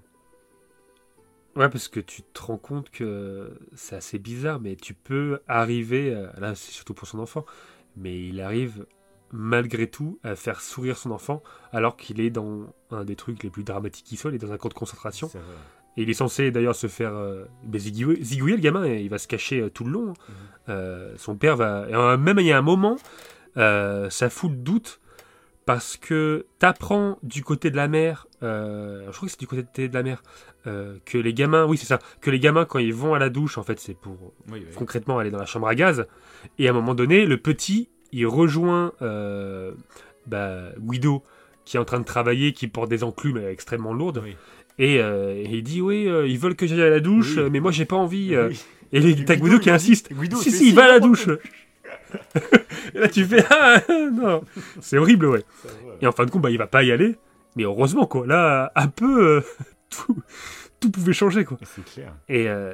parce que tu te rends compte que c'est assez bizarre, mais tu peux arriver, à- là c'est surtout pour son enfant, mais il arrive malgré tout à faire sourire son enfant alors qu'il est dans un des trucs les plus dramatiques qui soit, il est dans un camp de concentration. Et il est censé d'ailleurs se faire euh, zigouiller, zigouiller, le gamin, et il va se cacher euh, tout le long. hein. Mhm. Euh, son père va. et, euh, même il y a un moment, euh, ça fout le doute parce que t'apprends du côté de la mer, euh, je crois que c'est du côté de la mer, euh, que les gamins, oui c'est ça, que les gamins quand ils vont à la douche, en fait c'est pour Oui, oui. concrètement aller dans la chambre à gaz. Et à un moment donné, le petit, il rejoint euh, bah, Guido, qui est en train de travailler, qui porte des enclumes extrêmement lourdes. Oui. Et, et il dit Oui, ils veulent que j'aille à la douche, mais moi j'ai pas envie. Et t'as Guido, Guido qui insiste Guido, Si, si, il va à la douche Et là tu fais Ah non C'est horrible, ouais. Et en fin de compte, bah, il va pas y aller. Mais heureusement, quoi. Là, un peu, euh, tout, tout pouvait changer, quoi. C'est clair. Et, euh,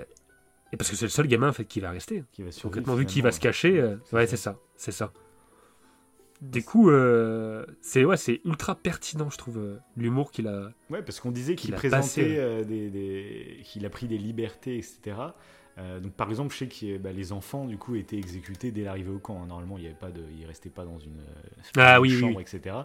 et parce que c'est le seul gamin, en fait, qui va rester. Qui va Concrètement, vu qu'il va se cacher, euh, ouais, c'est ça, c'est ça. Du coup, euh, c'est ouais, c'est ultra pertinent, je trouve, euh, l'humour qu'il a. Ouais, parce qu'on disait qu'il a présentait euh, des- qu'il a pris des libertés, etc. Euh, donc par exemple, je sais que bah, les enfants du coup étaient exécutés dès l'arrivée au camp. hein. Normalement, il y avait pas de, ils restaient pas dans une, euh, Ah oui, chambre, oui. etc.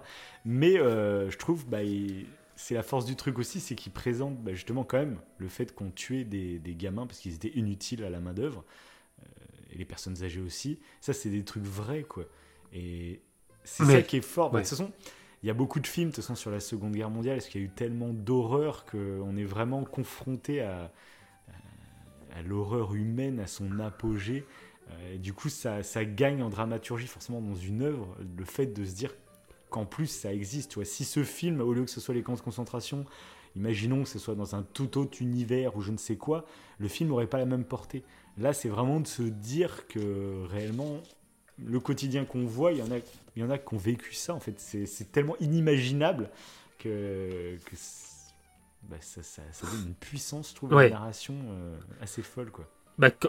Mais euh, je trouve, bah, il- c'est la force du truc aussi, c'est qu'il présente bah, justement quand même le fait qu'on tuait des, des gamins parce qu'ils étaient inutiles à la main d'œuvre euh, et les personnes âgées aussi. Ça, c'est des trucs vrais, quoi. Et c'est Mais- ça qui est fort. Bah, ouais. de toute façon, il y a beaucoup de films de toute façon, sur la Seconde Guerre mondiale, parce qu'il y a eu tellement d'horreur qu'on est vraiment confronté à, à, l'horreur humaine, à son apogée. Euh, du coup, ça, ça gagne en dramaturgie forcément dans une œuvre, le fait de se dire qu'en plus ça existe. Tu vois, si ce film, au lieu que ce soit les camps de concentration, imaginons que ce soit dans un tout autre univers ou je ne sais quoi, le film n'aurait pas la même portée. Là, c'est vraiment de se dire que réellement, le quotidien qu'on voit, il y en a, a qui ont vécu ça. En fait, c'est tellement inimaginable que, que bah, ça, ça, ça donne une puissance, je trouve, Ouais. narration euh, assez folle, quoi. Bah, quand,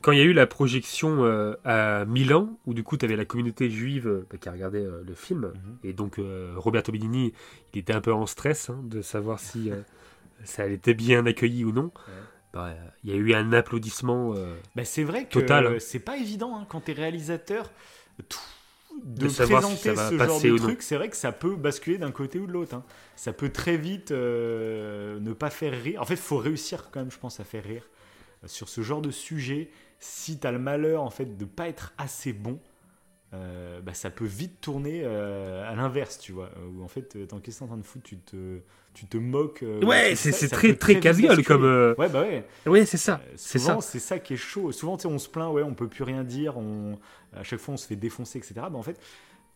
quand il y a eu la projection euh, à Milan, où du coup, tu avais la communauté juive euh, bah, qui a regardé euh, le film, Mhm. et donc Roberto Benigni, il était un peu en stress hein, de savoir si ça allait être bien accueilli ou non. Bah, il y a eu un applaudissement. euh, Bah, c'est vrai que Total, hein. c'est pas évident hein, quand t'es réalisateur tout- de, De savoir si présenter ce genre de ou truc. C'est vrai que ça peut basculer d'un côté ou de l'autre. hein. Ça peut très vite euh, ne pas faire rire. En fait, il faut réussir quand même, je pense, à faire rire euh, sur ce genre de sujet. Si t'as le malheur en fait de pas être assez bon. euh, bah, ça peut vite tourner euh, à l'inverse, tu vois. Où en fait, question en train de foutre, tu te, tu te moques. euh, Ouais, c'est très, très casse-gueule comme. euh, Ouais, bah ouais. Ouais, c'est ça. Euh, C'est ça. c'est ça qui est chaud. Souvent, tu sais, on se plaint, ouais, on peut plus rien dire, on, à chaque fois, on se fait défoncer, etc. Bah, en fait,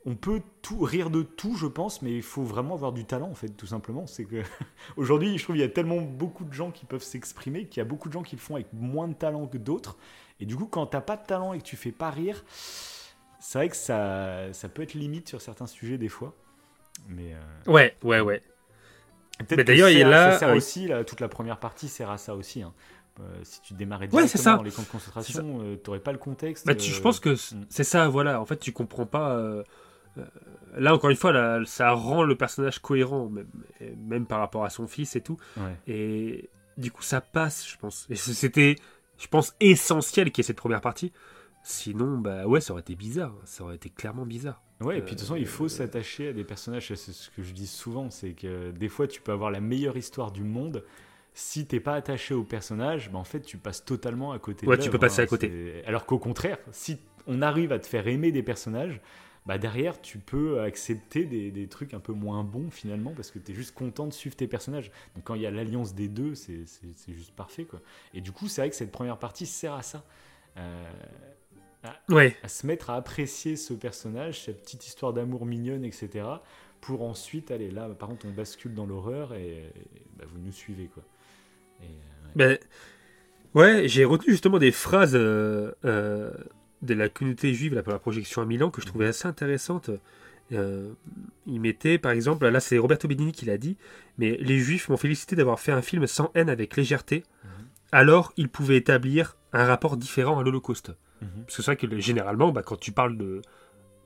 on peut tout rire de tout, je pense, mais il faut vraiment avoir du talent, en fait, tout simplement. C'est que aujourd'hui, je trouve, il y a tellement beaucoup de gens qui peuvent s'exprimer, qu'il y a beaucoup de gens qui le font avec moins de talent que d'autres. Et du coup, quand t'as pas de talent et que tu fais pas rire, c'est vrai que ça, ça peut être limite sur certains sujets des fois. Mais euh, Ouais, ouais, ouais. Mais d'ailleurs, il est sert- là, Ça sert euh, aussi, là, toute la première partie sert à ça aussi. hein. Euh, si tu démarrais directement ça. dans les camps de concentration, euh, t'aurais pas le contexte. Bah, tu- je euh, pense que mm. c'est ça, voilà. En fait, tu comprends pas. euh, euh, là, encore une fois, là, ça rend le personnage cohérent, même, par rapport à son fils et tout. Ouais. Et du coup, ça passe, je pense. Et c'était, je pense, essentiel qu'il y ait cette première partie. Sinon, bah ouais, ça aurait été bizarre. Ça aurait été clairement bizarre. Ouais, et puis de toute façon, il faut Euh, s'attacher à des personnages. C'est ce que je dis souvent, c'est que des fois, tu peux avoir la meilleure histoire du monde. Si t'es pas attaché au personnage, bah, en fait, tu passes totalement à côté. de Ouais, tu peux passer hein. à côté. Alors qu'au contraire, si on arrive à te faire aimer des personnages, bah derrière, tu peux accepter des, des trucs un peu moins bons finalement, parce que tu es juste content de suivre tes personnages. Donc quand il y a l'alliance des deux, c'est juste parfait. quoi. Et du coup, c'est vrai que cette première partie sert à ça. Euh, Ouais, à se mettre à apprécier ce personnage, cette petite histoire d'amour mignonne, etc. Pour ensuite, aller là, par contre, on bascule dans l'horreur et, et, bah, vous nous suivez, quoi. Et, euh, Ben, ouais, j'ai retenu justement des phrases euh, euh, de la communauté juive là, pour la projection à Milan que je trouvais assez intéressantes. Euh, il mettait, par exemple, là c'est Roberto Benigni qui l'a dit, mais les juifs m'ont félicité d'avoir fait un film sans haine avec légèreté, Mhm. alors ils pouvaient établir un rapport différent à l'Holocauste. Mhm. Parce que c'est vrai que le- généralement, bah, quand tu parles de,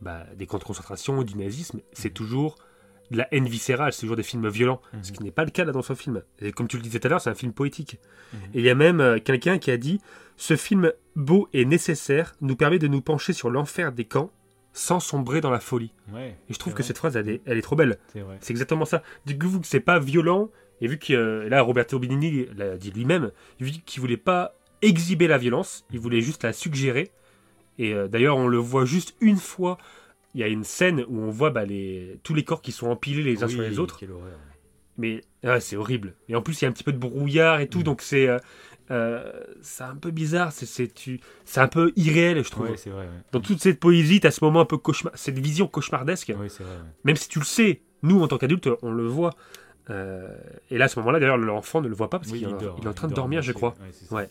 bah, des camps de concentration, du nazisme, c'est Mhm. toujours de la haine viscérale, c'est toujours des films violents, Mhm. ce qui n'est pas le cas là dans ce film. Et comme tu le disais tout à l'heure, c'est un film poétique. Mhm. Et il y a même euh, quelqu'un qui a dit Ce film beau et nécessaire nous permet de nous pencher sur l'enfer des camps sans sombrer dans la folie. Ouais, Et je trouve que vrai, cette phrase, elle est, elle est trop belle. C'est exactement ça. Du coup, vu que c'est pas violent, et vu que euh, là, Roberto Benigni l'a dit lui-même, vu qu'il voulait pas exhiber la violence, il voulait juste la suggérer. Et euh, d'ailleurs, on le voit juste une fois. Il y a une scène où on voit bah, les, tous les corps qui sont empilés les uns sur les autres. Mais ouais, c'est horrible. Et en plus, il y a un petit peu de brouillard et tout, Mm. donc c'est euh, euh, c'est un peu bizarre. C'est tu- un peu irréel, je trouve. Ouais, c'est vrai. Ouais, Dans toute cette poésie, tu as ce moment un peu cauchemar, cette vision cauchemardesque Ouais, vrai. même si tu le sais, nous en tant qu'adultes, on le voit. Euh, et là, à ce moment-là, d'ailleurs, l'enfant ne le voit pas parce Oui, qu'il est, en- train il de dormir, je crois. Ouais.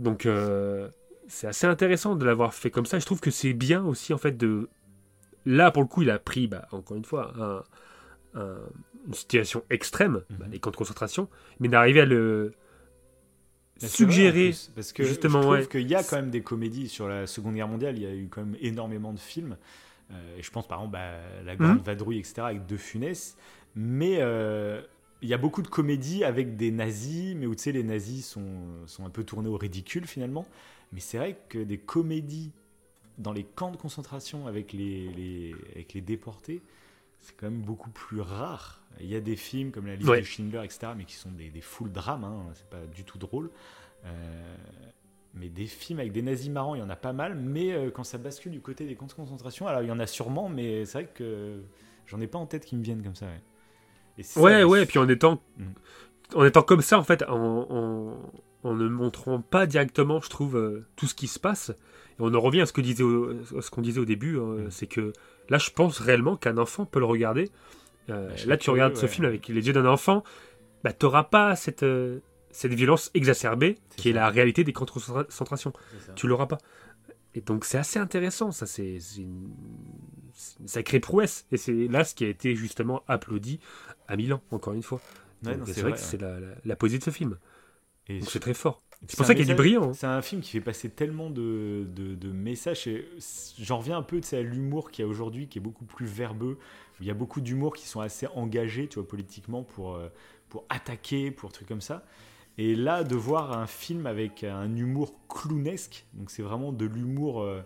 Donc, euh, c'est assez intéressant de l'avoir fait comme ça. Je trouve que c'est bien aussi, en fait, de. Là, pour le coup, il a pris, bah, encore une fois, un- un- une situation extrême, bah, Mhm. les camps de concentration, mais d'arriver à le vrai, suggérer. parce que justement, je trouve ouais. qu'il y a quand même des comédies sur la Seconde Guerre mondiale. Il y a eu quand même énormément de films. Euh, et je pense par exemple à La Grande Mhm. Vadrouille, etc., avec De Funès. Mais euh, il y a beaucoup de comédies avec des nazis, mais où tu sais, les nazis sont, sont un peu tournés au ridicule finalement. Mais c'est vrai que des comédies dans les camps de concentration avec les, les- avec les déportés, c'est quand même beaucoup plus rare. Il y a des films comme La liste Ouais. de Schindler, etc., mais qui sont des, des full drames, hein, c'est pas du tout drôle. Euh, mais des films avec des nazis marrants, il y en a pas mal, mais euh, quand ça bascule du côté des camps de concentration, alors il y en a sûrement, mais c'est vrai que j'en ai pas en tête qui me viennent comme ça. Ouais, Et c'est ça, Ouais, ouais, et puis en étant, Mm. en étant comme ça, en fait, en, en- en ne montrant pas directement, je trouve, euh, tout ce qui se passe. Et on en revient à ce que disait qu'on disait au début, hein, Mm. c'est que là, je pense réellement qu'un enfant peut le regarder. Euh, Bah, là, tu regardes ce film avec les yeux d'un enfant, bah, t'auras pas cette, euh, cette violence exacerbée qui est la réalité des camps de concentration. Tu l'auras pas. Et donc c'est assez intéressant, ça c'est c'est une, c'est une sacrée prouesse. Et c'est là ce qui a été justement applaudi à Milan, encore une fois. Ouais, non, c'est vrai, que c'est la, la, de ce film. Et c'est très fort. C'est pour ça qu'il y a du message- brillant. hein. C'est un film qui fait passer tellement de, de, de messages. J'en reviens un peu tu sais, à l'humour qu'il y a aujourd'hui, qui est beaucoup plus verbeux. Il y a beaucoup d'humour qui sont assez engagés, tu vois, politiquement, pour, euh, pour attaquer, pour trucs comme ça. Et là, de voir un film avec un humour clownesque, donc c'est vraiment de l'humour euh,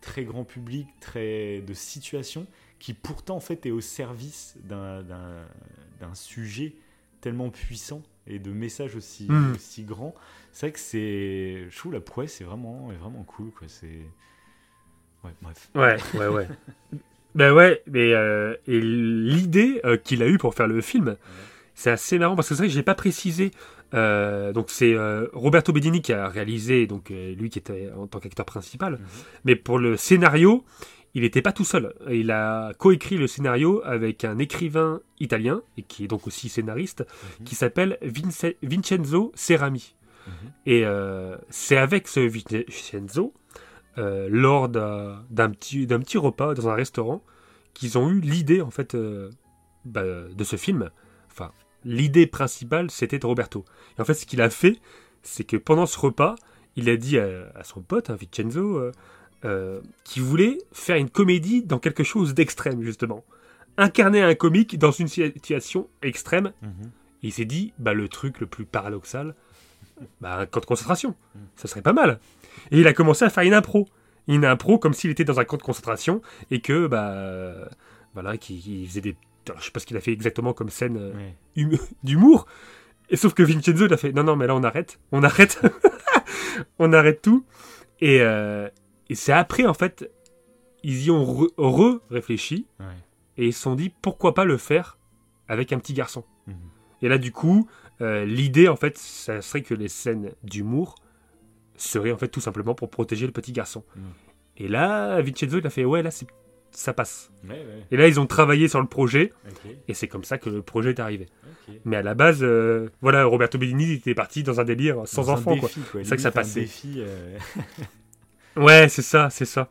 très grand public, très de situation, qui pourtant en fait est au service d'un- sujet tellement puissant et de messages aussi, Mm. aussi grands. C'est vrai que c'est. Je trouve la prouesse est vraiment, est vraiment cool. Quoi. C'est. Ouais, bref. Ouais, ouais, ouais. ben ouais, mais euh, et l'idée euh, qu'il a eue pour faire le film, c'est assez marrant parce que c'est vrai que j'ai pas précisé. Euh, donc c'est Roberto Bedini qui a réalisé, donc lui qui était en tant qu'acteur principal. Mhm. Mais pour le scénario, il n'était pas tout seul. Il a coécrit le scénario avec un écrivain italien et qui est donc aussi scénariste, Mhm. qui s'appelle Vince- Vincenzo Cerami. Mhm. Et euh, c'est avec ce Vincenzo, euh, lors d'un petit, d'un petit repas dans un restaurant, qu'ils ont eu l'idée en fait euh, bah, de ce film. Enfin, l'idée principale, c'était de Roberto. Et en fait, ce qu'il a fait, c'est que pendant ce repas, il a dit à, à son pote, hein, Vincenzo, euh, qu'il voulait faire une comédie dans quelque chose d'extrême, justement. Incarner un comique dans une situation extrême Mhm. et il s'est dit, bah, le truc le plus paradoxal, bah, un camp de concentration. Mm. Ça serait pas mal. Et il a commencé à faire une impro. Une impro comme s'il était dans un camp de concentration et que, bah, voilà, qu'il faisait des. alors, je sais pas ce qu'il a fait exactement comme scène euh, hum- d'humour. Et sauf que Vincenzo, il a fait, non, non, mais là, on arrête. On arrête. on arrête tout. Et, euh, et c'est après, en fait, ils y ont re- re-réfléchi Ouais. et ils se sont dit, pourquoi pas le faire avec un petit garçon. Mhm. Et là, du coup, euh, l'idée, en fait, ça serait que les scènes d'humour seraient, en fait, tout simplement pour protéger le petit garçon. Mm. Et là, Vincenzo, il a fait, ouais, là, ça passe. Ouais, ouais. Et là, ils ont travaillé sur le projet, et c'est comme ça que le projet est arrivé. Mais à la base, euh, voilà, Roberto il était parti dans un délire sans Dans enfant, quoi. C'est ça que ça un passait. défi, euh, Ouais, c'est ça, c'est ça.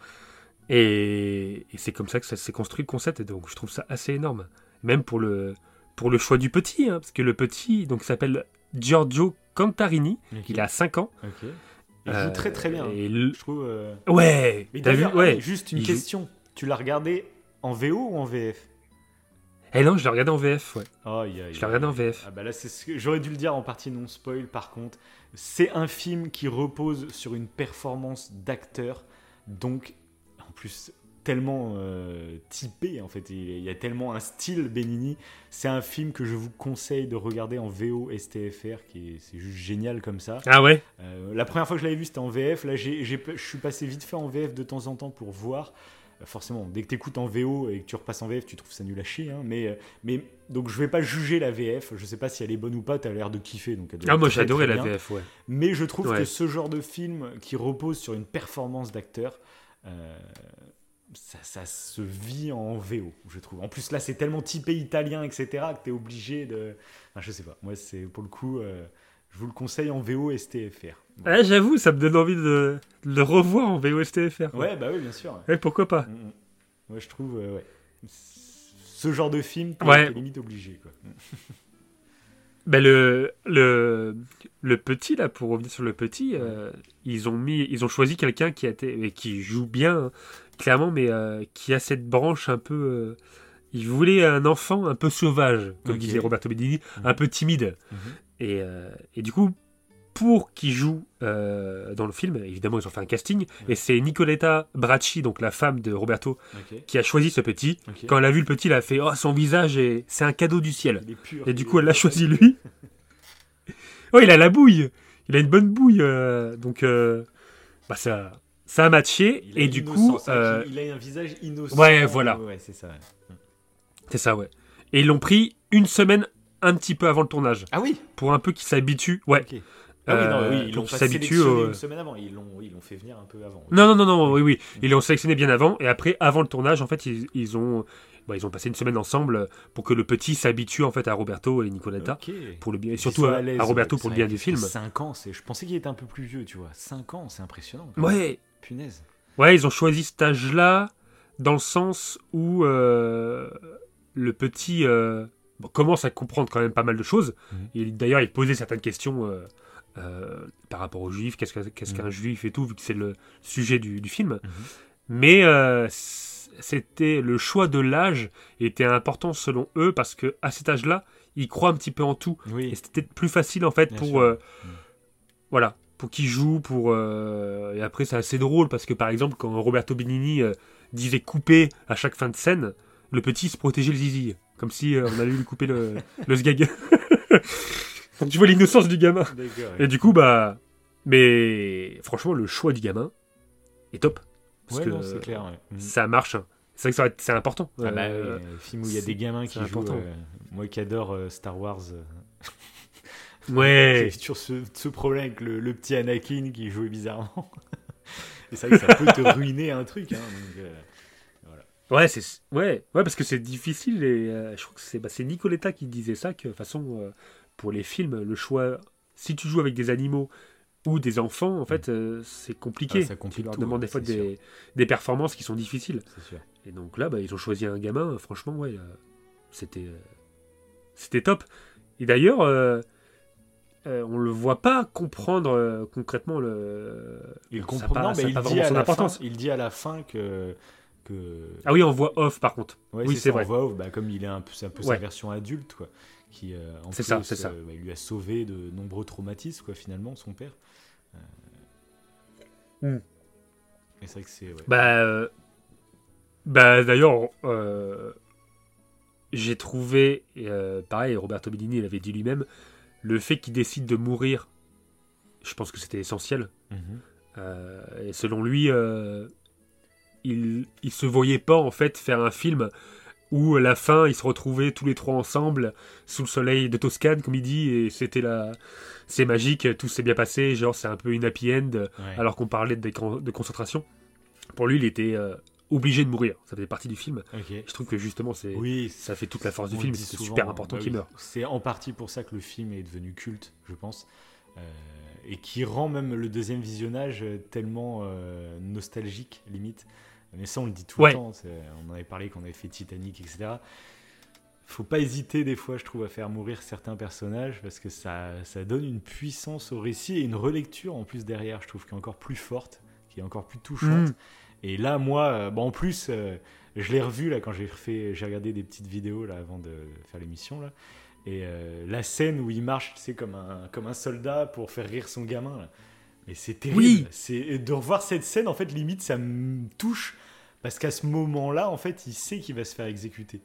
Et, et c'est comme ça que ça s'est construit le concept, et donc je trouve ça assez énorme. Même pour le, pour le choix du petit, hein, parce que le petit, donc, s'appelle Giorgio Cantarini, il a 5 ans. Il joue Euh, très très bien. Et le- Je trouve. euh, Ouais, Mais t'as vu d'ailleurs, Ouais, juste une il joue- question. Tu l'as regardé en VO ou en VF Eh non, je l'ai regardé en VF, ouais. Je l'ai regardé en VF. Ah bah là, c'est ce que j'aurais dû le dire en partie non spoil. Par contre, c'est un film qui repose sur une performance d'acteur, donc en plus tellement euh, typé en fait. Il y a tellement un style Benigni. C'est un film que je vous conseille de regarder en VO STFR, qui est c'est juste génial comme ça. Ah ouais? Euh, la première fois que je l'avais vu, c'était en VF. Là, je suis passé vite fait en VF de temps en temps pour voir. Euh, Forcément, dès que tu écoutes en VO et que tu repasses en VF, tu trouves ça nul à chier. hein. mais, euh, mais donc, je vais pas juger la VF. Je sais pas si elle est bonne ou pas. Tu as l'air de kiffer. Donc Ah, moi très, j'ai adoré très la. VF, ouais. Mais je trouve Ouais. que ce genre de film qui repose sur une performance d'acteur, euh, ça, ça se vit en VO, je trouve. En plus, là, c'est tellement typé italien, etc., que tu es obligé de. Enfin, je sais pas. Moi, c'est pour le coup, euh, je vous le conseille en VO STFR. Voilà. Ouais, j'avoue, ça me donne envie de, de le revoir en VOSTFR. Ouais, bah oui, bien sûr. Ouais, pourquoi pas Mm, mm. Moi, je trouve, euh, ouais. Ce genre de film, Ouais. t'es limite obligé, quoi. Ben le, le, le petit, là, pour revenir sur le petit, euh, ils, ont mis, ils ont choisi quelqu'un qui, a été, et qui joue bien, hein, clairement, mais euh, qui a cette branche un peu. euh, il voulait un enfant un peu sauvage, comme disait Roberto Benigni, Mhm. un peu timide. Mhm. Et, euh, et du coup, pour qu'il joue euh, dans le film, évidemment, ils ont fait un casting, et c'est Nicoletta Bracci, donc la femme de Roberto, qui a choisi ce petit. Quand elle a vu le petit, elle a fait Oh, son visage, est... c'est un cadeau du ciel. Pur, Et du coup, elle l'a choisi lui. Oh, il a la bouille. Il a une bonne bouille. euh, donc, euh, bah, ça, ça a matché. Il Et du coup, il a un visage innocent. Ouais, voilà. Ouais, c'est ça. ouais. c'est ça, ouais. Et ils l'ont pris une semaine un petit peu avant le tournage. Ah oui Pour un peu qu'il s'habitue. Ouais. Ok. Ah oui, non, Euh, oui, ils l'ont sélectionné au- une semaine avant, ils l'ont, oui, ils l'ont fait venir un peu avant. Non, non, non, non, oui, oui. Ils l'ont sélectionné bien avant. Et après, avant le tournage, en fait, ils, ils ont, bah, ils ont passé une semaine ensemble pour que le petit s'habitue en fait à Roberto et Nicoletta. Ok. Pour le bien, et Qu'ils surtout à, Roberto pour le bien du film. 5 ans, c'est... je pensais qu'il était un peu plus vieux, tu vois. 5 ans, c'est impressionnant. Ouais, Punaise. Ouais, ils ont choisi cet âge-là dans le sens où euh, le petit euh, bon, commence à comprendre quand même pas mal de choses. Mhm. D'ailleurs, il posait certaines questions euh, euh, par rapport aux juifs, qu'est-ce que- qu'est-ce qu'un Mhm. juif et tout, vu que c'est le sujet du, du film. Mhm. Mais euh, c'était le choix de l'âge était important selon eux parce que à cet âge-là, ils croient un petit peu en tout. Oui. Et c'était plus facile en fait Bien pour voilà pour qu'il joue pour euh, et après c'est assez drôle parce que par exemple quand Roberto Benigni euh, disait couper à chaque fin de scène, le petit se protégeait le zizi comme si euh, on allait lui couper le, le sgag. Tu vois l'innocence du gamin. Et du coup bah mais franchement le choix du gamin est top parce ouais, que non, c'est clair. ouais. Mhm. ça marche. C'est vrai que c'est important. Ah bah, Euh, oui, un film où il y a des gamins qui jouent. euh, moi qui adore euh, Star Wars. Ouais. J'ai toujours ce, ce problème avec le, le petit Anakin qui jouait bizarrement. Et c'est vrai que ça peut te ruiner un truc. Hein, donc, Ouais, c'est ouais, ouais, parce que c'est difficile et euh, je crois que c'est bah, Nicoletta qui disait ça que de toute façon euh, pour les films le choix si tu joues avec des animaux ou des enfants en fait euh, c'est compliqué. Ah, ça tu complique leur tout, demandes des fois des, des performances qui sont difficiles. sûr. Et donc là bah, ils ont choisi un gamin franchement ouais c'était c'était top. Et d'ailleurs euh, on le voit pas comprendre euh, concrètement le Il comprend. pas- non, mais il dit, à la fin, il dit à la fin que. Ah oui, on voit off par contre. Ouais, oui, c'est vrai. en voix off, bah, comme il est un peu, c'est un peu sa version adulte, quoi. Qui, euh, en C'est plus, ça, ça. euh, bah, il lui a sauvé de nombreux traumatismes, quoi, finalement, son père. Et c'est vrai que c'est. ouais. Bah, bah d'ailleurs, j'ai trouvé, pareil, Roberto Benigni l'avait dit lui-même, le fait qu'il décide de mourir, je pense que c'était essentiel. Mhm. Euh, et selon lui, euh, il, il se voyait pas en fait faire un film où à la fin ils se retrouvaient tous les trois ensemble sous le soleil de Toscane, comme il dit, et c'était la, c'est magique, tout s'est bien passé, genre c'est un peu une happy end Ouais. alors qu'on parlait de, de concentration. Pour lui, il était euh, obligé de mourir. Ça faisait partie du film. Je trouve que justement, c'est Oui, ça fait toute la force du film. C'est super important bah qu'il oui. meure. C'est en partie pour ça que le film est devenu culte, je pense. Euh, et qui rend même le deuxième visionnage euh, tellement euh, nostalgique, limite. Mais ça, on le dit tout Ouais. le temps. On en avait parlé quand on avait fait Titanic, etc. Faut pas hésiter, des fois, je trouve, à faire mourir certains personnages parce que ça, ça donne une puissance au récit et une relecture en plus derrière, je trouve, qui est encore plus forte, qui est encore plus touchante. Mm. Et là, moi, euh, bon, en plus, euh, Je l'ai revu là quand j'ai fait, j'ai regardé des petites vidéos là avant de faire l'émission là. Et euh, la scène où il marche, c'est comme un comme un soldat pour faire rire son gamin. Là. Et c'est terrible. Oui. C'est de revoir cette scène en fait limite ça me touche parce qu'à ce moment-là en fait il sait qu'il va se faire exécuter.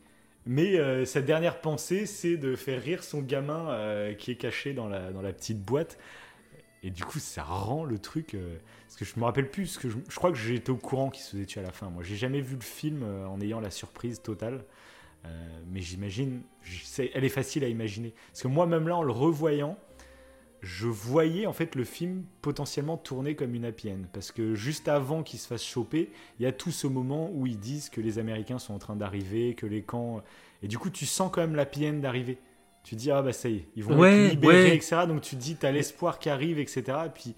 Mais euh, sa dernière pensée c'est de faire rire son gamin euh, qui est caché dans la petite boîte. Et du coup, ça rend le truc. euh, parce que je me rappelle plus. Parce que je, crois que j'étais au courant qu'il se faisait tuer à la fin. Moi, j'ai jamais vu le film en ayant la surprise totale. Mais j'imagine. Elle est facile à imaginer. Parce que moi, même là, en le revoyant, je voyais en fait le film potentiellement tourner comme une end. Parce que juste avant qu'il se fasse choper, il y a tout ce moment où ils disent que les Américains sont en train d'arriver, que les camps. Et du coup, tu sens quand même end d'arriver. Tu te dis, ah bah ça y est, ils vont Ouais, être libérés, ouais. etc. Donc tu te dis, t'as l'espoir qui arrive, etc. Et puis,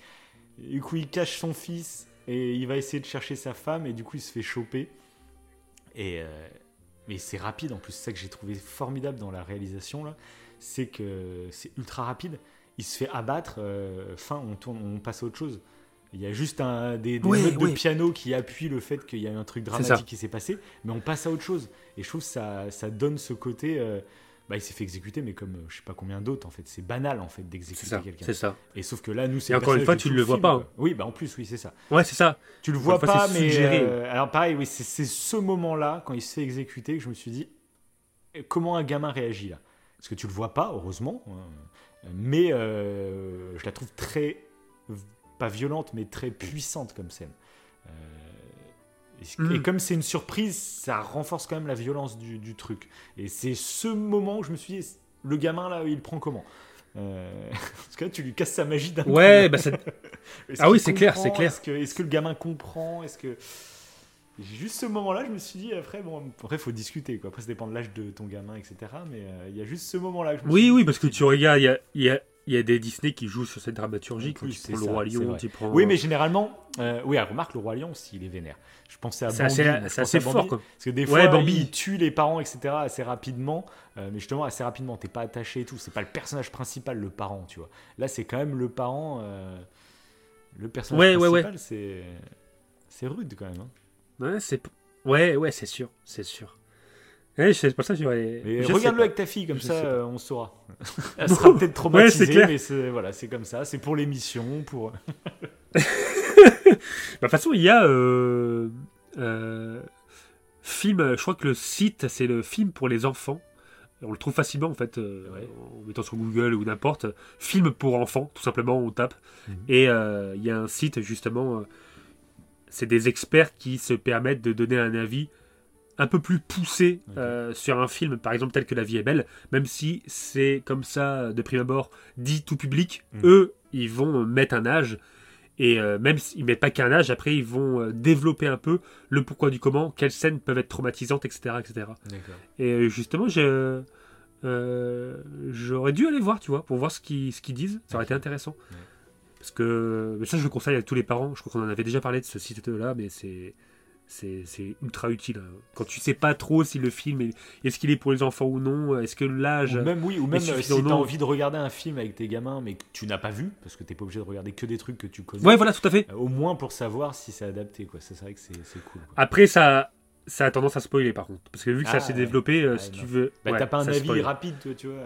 du coup, il cache son fils et il va essayer de chercher sa femme et du coup, il se fait choper. Et, euh, mais c'est rapide en plus. C'est ça que j'ai trouvé formidable dans la réalisation là. C'est que c'est ultra rapide. Il se fait abattre. euh, fin, on, tourne, on passe à autre chose. Il y a juste un, des, des notes de piano qui appuient le fait qu'il y a un truc dramatique qui s'est passé, mais on passe à autre chose. Et je trouve que ça, ça donne ce côté. euh, bah, il s'est fait exécuter, mais comme euh, je sais pas combien d'autres, en fait. C'est banal, en fait, d'exécuter quelqu'un. c'est ça. Et sauf que là, nous, c'est Et le encore une fois, tu tout le vois film, pas, hein. Oui, bah en plus, oui, c'est ça. Ouais, c'est ça. Tu le vois pas, mais euh, alors pareil, oui, c'est ce moment-là quand il se fait exécuter que je me suis dit comment un gamin réagit là? Parce que tu le vois pas, heureusement, hein, mais euh, je la trouve très pas violente, mais très puissante comme scène. Euh, et, Mm. et comme c'est une surprise, ça renforce quand même la violence du, du truc. Et c'est ce moment où je me suis dit le gamin là, il prend comment? Euh, Parce que là, tu lui casses sa magie d'un coup. Ouais, bah c'est- Est-ce Ah oui, c'est clair, c'est clair. Est-ce que, que le gamin comprend? Est-ce que juste ce moment-là, je me suis dit après bon, après faut discuter quoi. Après ça dépend de l'âge de ton gamin, etc. Mais euh, il y a juste ce moment-là. que je me suis Oui, dit, oui, parce que tu regardes, il y a, y, a, y a des Disney qui jouent sur cette dramaturgie. Plus, tu c'est prends le Roi Lion, tu prends. Oui, mais généralement, euh, oui, remarque le roi lion s'il est vénère. Je pensais à Bambi. c'est assez fort. Bambi, Quoi. Parce que des Ouais, fois, Bambi. il tue les parents, etc. assez rapidement. euh, mais justement, assez rapidement. T'es pas attaché et tout. C'est pas le personnage principal, le parent, tu vois. Là, c'est quand même le parent. euh, le personnage Ouais, ouais, ouais. principal, c'est. C'est rude quand même. hein. Ouais, c'est ouais, ouais, c'est sûr, c'est sûr. Ouais, c'est pour ça que j'aurais. Mais je sais regarde-le avec ta fille, comme Je ça euh, on saura. Elle sera peut-être traumatisée, Ouais, mais c'est voilà, c'est comme ça. C'est pour l'émission, pour. Bah, De toute façon, il y a euh, euh, film. Je crois que le site, c'est le film pour les enfants. On le trouve facilement en fait, Ouais. en mettant sur Google ou n'importe. Film pour enfants, tout simplement, on tape. Mhm. Et il y a un site justement. Euh, c'est des experts qui se permettent de donner un avis un peu plus poussé euh, sur un film, par exemple tel que La vie est belle, même si c'est comme ça de prime abord dit tout public, Mhm. eux ils vont mettre un âge et euh, même s'ils mettent pas qu'un âge, après ils vont euh, développer un peu le pourquoi du comment, quelles scènes peuvent être traumatisantes, etc., etc. Et euh, justement, euh, j'aurais dû aller voir, tu vois, pour voir ce qu'ils, ce qu'ils disent. Ça aurait été intéressant. Ouais. Parce que mais ça, je le conseille à tous les parents. Je crois qu'on en avait déjà parlé de ce site-là, mais c'est, c'est, ultra utile. hein. Quand tu sais pas trop si le film est, est-ce qu'il est pour les enfants ou non, est-ce que l'âge. Ou même oui, ou même euh, si t'as non. envie de regarder un film avec tes gamins, mais que tu n'as pas vu, parce que t'es pas obligé de regarder que des trucs que tu connais. Ouais, voilà, tout à fait. euh, Au moins pour savoir si c'est adapté, quoi. C'est vrai que c'est cool. quoi. Après, ça, ça a tendance à spoiler par contre. Parce que vu que Ah, ça s'est ouais. développé, euh, si non. tu veux. Bah, ouais, t'as pas un avis spoil. rapide, toi, tu vois.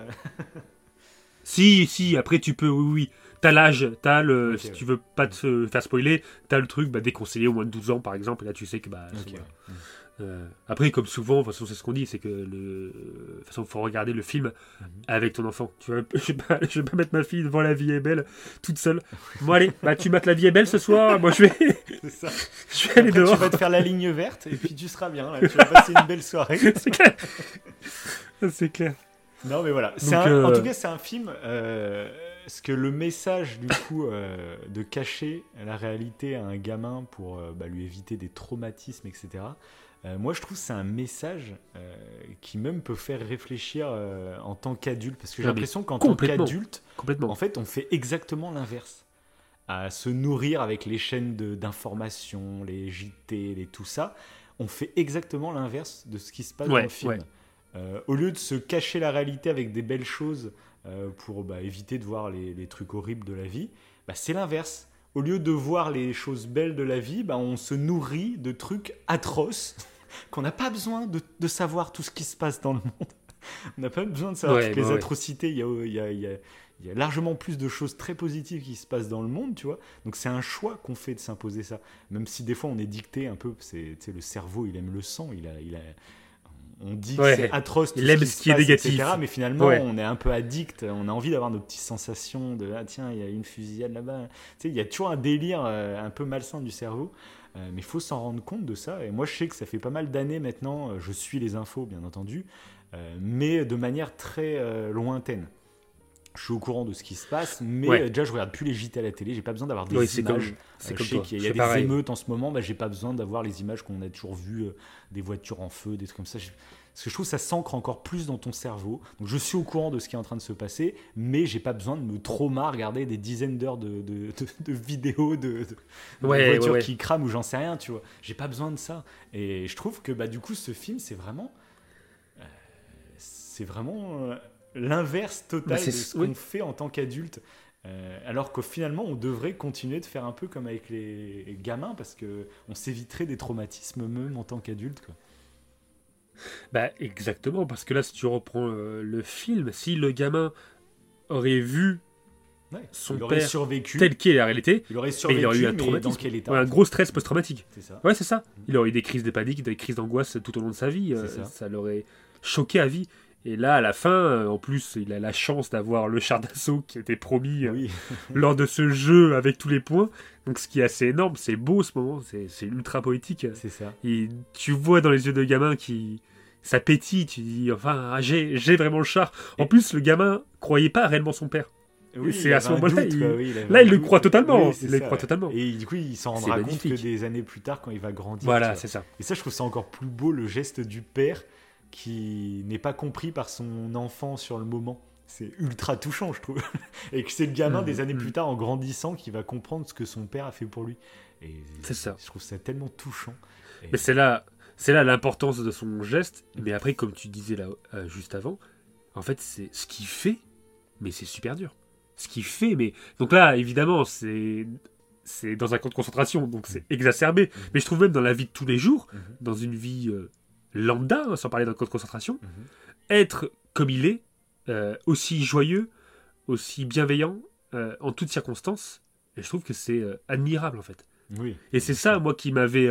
Si, si, après tu peux, oui, oui. T'as l'âge, t'as le. Si ouais. tu veux pas te faire spoiler, t'as le truc bah, déconseillé au moins de 12 ans par exemple, et là tu sais que bah. Ouais. euh, après, comme souvent, de toute façon, c'est ce qu'on dit, c'est que le. De toute façon, faut regarder le film Mhm. avec ton enfant. Tu vois, je vais, pas, je vais pas mettre ma fille devant La vie est belle toute seule. Bon, allez, bah tu mates La vie est belle ce soir, moi je vais, C'est ça. je vais aller Après, tu dehors. vas te faire la ligne verte et puis tu seras bien. Là. Tu vas passer une belle soirée. c'est clair. c'est clair. Non, mais voilà. Donc, un- euh, En tout cas, c'est un film. Euh, ce que le message, du coup, euh, de cacher la réalité à un gamin pour euh, bah, lui éviter des traumatismes, etc. euh, moi, je trouve que c'est un message qui même peut faire réfléchir en tant qu'adulte. Parce que j'ai Ah, l'impression qu'en tant qu'adulte, en fait, on fait exactement l'inverse. À se nourrir avec les chaînes d'information, les JT, les tout ça. On fait exactement l'inverse de ce qui se passe Ouais, dans le film. ouais. Au lieu de se cacher la réalité avec des belles choses euh, pour bah, éviter de voir les, les trucs horribles de la vie, bah, c'est l'inverse. Au lieu de voir les choses belles de la vie, bah, on se nourrit de trucs atroces qu'on n'a pas besoin de, de savoir tout ce qui se passe dans le monde. On n'a pas besoin de savoir Ouais, toutes les ouais. atrocités. Il y, a, il, y a, il, y a, il y a largement plus de choses très positives qui se passent dans le monde, tu vois. Donc c'est un choix qu'on fait de s'imposer ça. Même si des fois on est dicté un peu, c'est, le cerveau, il aime le sang, il a, il a, on dit Ouais. que c'est atroce, tout Il aime qui ce se qui est passe, négatif. etc., mais finalement Ouais. on est un peu addict, on a envie d'avoir nos petites sensations de ah tiens il y a une fusillade là-bas. Tu sais, il y a toujours un délire euh, un peu malsain du cerveau. Euh, mais il faut s'en rendre compte de ça. Et moi, je sais que ça fait pas mal d'années maintenant, euh, je suis les infos, bien entendu, euh, mais de manière très lointaine. Je suis au courant de ce qui se passe, mais Ouais. euh, déjà, je regarde plus les JT à la télé. J'ai pas besoin d'avoir des Oui, images. Euh, comme je sais qu'il y a des pareil. émeutes en ce moment, bah, j'ai pas besoin d'avoir les images qu'on a toujours vues, euh, des voitures en feu, des trucs comme ça. Parce que je trouve que ça s'ancre encore plus dans ton cerveau. Donc je suis au courant de ce qui est en train de se passer, mais j'ai pas besoin de me trauma regarder des dizaines d'heures de, de, de- de vidéos de, Ouais, voitures ouais. qui crament ou j'en sais rien, tu vois. J'ai pas besoin de ça. Et je trouve que bah, du coup, ce film, c'est vraiment. euh, c'est vraiment euh, l'inverse total Bah, de ce oui. qu'on fait en tant qu'adulte. Euh, alors qu'au finalement, on devrait continuer de faire un peu comme avec les gamins parce que on s'éviterait des traumatismes même en tant qu'adulte. Bah exactement, parce que là, si tu reprends euh, le film, si le gamin aurait vu Ouais. Son il aurait père survécu. tel qu'est la réalité, Il aurait mais survécu, il aurait eu un dans quel état Ouais, un gros stress post-traumatique. Ouais, c'est ça. Il aurait eu des crises de panique, des crises d'angoisse tout au long de sa vie. euh, ça l'aurait choqué à vie. Et là, à la fin, euh, en plus, il a la chance d'avoir le char d'assaut qui était promis euh, Oui. lors de ce jeu avec tous les points. Donc, ce qui est assez énorme, c'est beau ce moment, c'est ultra poétique. C'est ça. Et tu vois dans les yeux de gamin qui ça pétille, tu dis enfin ah, j'ai vraiment le char. En Et- plus, le gamin croyait pas réellement son père. Oui, c'est à ce moment-là, il- oui, Là, il le croit totalement. Oui, c'est il le croit ouais. totalement. Et du coup, il s'en rendra compte que des années plus tard, quand il va grandir. Voilà, c'est ça. Et ça, je trouve ça encore plus beau, le geste du père qui n'est pas compris par son enfant sur le moment. C'est ultra touchant, je trouve. Et que c'est le gamin Mhm, des années mhm. plus tard, en grandissant, qui va comprendre ce que son père a fait pour lui. Et C'est ça. Je trouve ça tellement touchant. Et- Mais c'est là, c'est là l'importance de son geste. Mais après, comme tu disais là euh, juste avant, en fait, c'est ce qu'il fait, mais c'est super dur. Ce qu'il fait, mais donc là, évidemment, c'est c'est dans un camp de concentration, donc c'est exacerbé. Mais je trouve même dans la vie de tous les jours, Mhm. dans une vie euh, lambda, hein, sans parler d'un camp de concentration, Mhm. être comme il est, euh, aussi joyeux, aussi bienveillant, euh, en toutes circonstances, et je trouve que c'est euh, admirable en fait. Oui. Et c'est ça, moi, qui m'avait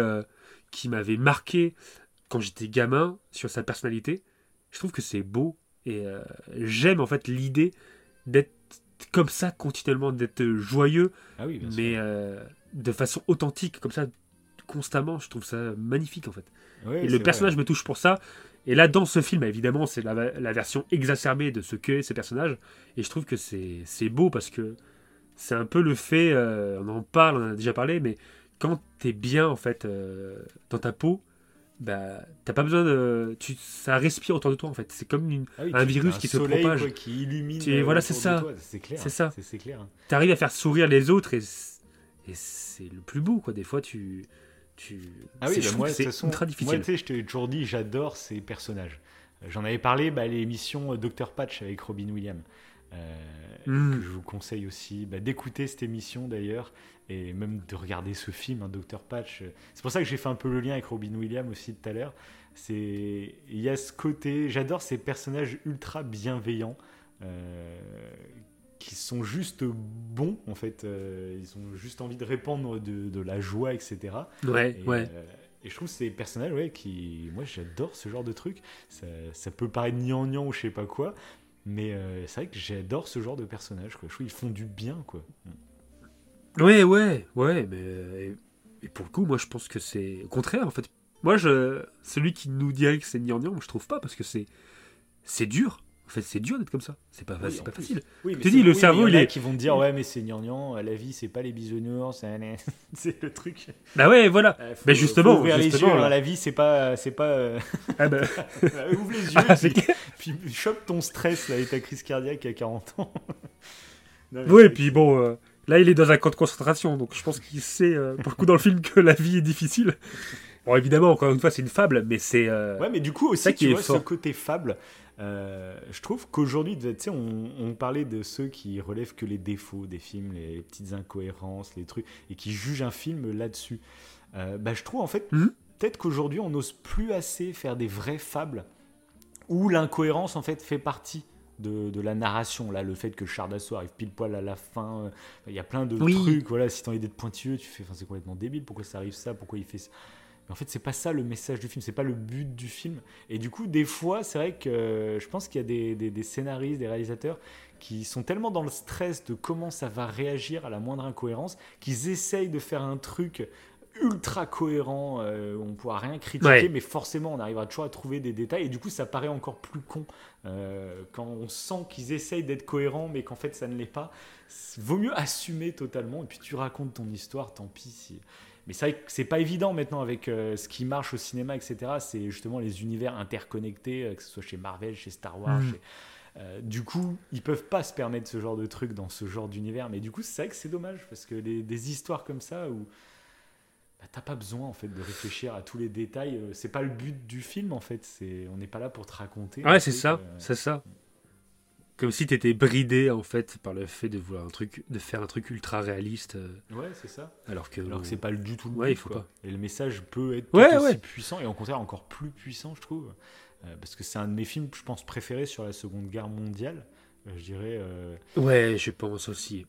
qui m'avait marqué quand j'étais gamin sur sa personnalité. Je trouve que c'est beau et j'aime en fait l'idée d'être comme ça continuellement, d'être joyeux, Ah oui, mais de façon authentique, comme ça, constamment. Je trouve ça magnifique en fait. et c'est le vrai. personnage me touche pour ça. Et là, dans ce film, évidemment, c'est la, la version exacerbée de ce qu'est ces personnages. Et je trouve que c'est c'est beau parce que c'est un peu le fait, euh, on en parle, on en a déjà parlé, mais quand t'es bien en fait euh, dans ta peau, bah t'as pas besoin de, tu, ça respire autour de toi en fait. C'est comme une, Ah oui, un virus qui se propage. quoi, qui illumine. Tu- euh, voilà, c'est autour de ça. C'est clair. C'est ça. C'est c'est clair. t'arrives à faire sourire les autres et, et c'est le plus beau quoi. Des fois tu, tu, Ah oui, c'est- bah moi, c'est ultra moi, difficile. tu sais, je t'ai toujours dit, j'adore ces personnages. J'en avais parlé bah, à l'émission euh, Dr Patch avec Robin Williams, euh, Mm. que je vous conseille aussi bah, d'écouter cette émission d'ailleurs, et même de regarder ce film, hein, Dr Patch. C'est pour ça que j'ai fait un peu le lien avec Robin Williams aussi tout à l'heure. C'est Il y a ce côté, j'adore ces personnages ultra bienveillants. euh, qui sont juste bons en fait, Euh, ils ont juste envie de répandre de, de la joie, etc. ouais, Et, ouais. euh, et je trouve ces personnages, ouais, qui. Moi, j'adore ce genre de truc. Ça, ça peut paraître gnangnan ou je sais pas quoi, mais euh, c'est vrai que j'adore ce genre de personnages, quoi. Je trouve qu'ils font du bien, quoi. Ouais, ouais, ouais, mais et pour le coup, moi je pense que c'est au contraire en fait. Moi, je celui qui nous dirait que c'est gnangnan, je trouve pas parce que c'est c'est dur. En fait, c'est dur d'être comme ça. C'est pas, Oui, facile. Oui, te dis, le cerveau, il est- qui vont te dire, ouais, mais c'est gnangnan, la vie, c'est pas les bisounours, c'est le truc. Bah ouais, voilà. Euh, faut- Mais justement, faut ouvrir les yeux, hein, la vie, c'est pas. C'est pas euh, Ah bah, ouvre les yeux, ah, puis, puis chope ton stress là, avec ta crise cardiaque à 40 ans. Non, mais Ouais, et puis bon, euh, là il est dans un camp de concentration, donc je pense qu'il sait euh, pour le coup dans le film que la vie est difficile. Bon, évidemment, encore une fois, c'est une fable, mais c'est. euh, Ouais, mais du coup ça aussi, qui tu est vois, ce côté fable, euh, je trouve qu'aujourd'hui, tu sais, on, on parlait de ceux qui relèvent que les défauts des films, les, petites incohérences, les trucs, et qui jugent un film là-dessus. Euh, bah, je trouve en fait, Mhm. peut-être qu'aujourd'hui, on n'ose plus assez faire des vraies fables où l'incohérence, en fait, fait partie de, de la narration. Là, le fait que Chardasso arrive pile poil à la fin, euh, il y a plein de Oui. trucs. Voilà, si t'as envie d'être pointilleux, tu fais, c'est complètement débile. Pourquoi ça arrive ça Pourquoi il fait ça? Mais en fait, c'est pas ça le message du film, c'est pas le but du film. Et du coup, des fois, c'est vrai que euh, je pense qu'il y a des, des- des scénaristes, des réalisateurs qui sont tellement dans le stress de comment ça va réagir à la moindre incohérence qu'ils essayent de faire un truc ultra cohérent, euh, on ne pourra rien critiquer, Ouais. mais forcément on arrivera toujours à trouver des détails, et du coup ça paraît encore plus con euh, quand on sent qu'ils essayent d'être cohérents, mais qu'en fait ça ne l'est pas. Vaut mieux assumer totalement, et puis tu racontes ton histoire, tant pis si... Mais c'est vrai que c'est pas évident maintenant avec euh, ce qui marche au cinéma, etc. C'est justement les univers interconnectés, euh, que ce soit chez Marvel, chez Star Wars. Mm. chez- euh, du coup, ils peuvent pas se permettre ce genre de truc dans ce genre d'univers. Mais du coup, c'est vrai que c'est dommage parce que les- des histoires comme ça où bah, t'as pas besoin en fait de réfléchir à tous les détails. C'est pas le but du film en fait. C'est on n'est pas là pour te raconter. Ouais, c'est ça, c'est ça. Comme si t'étais bridé en fait par le fait de vouloir un truc, de faire un truc ultra réaliste, euh, Ouais, c'est ça. alors que. Alors que c'est pas du tout le Ouais, but, il faut quoi. pas. Et le message peut être Ouais, tout aussi puissant et au contraire encore plus puissant, je trouve. Euh, parce que c'est un de mes films, je pense, préférés sur la Seconde Guerre mondiale. Euh, je dirais. euh, Ouais, je pense aussi.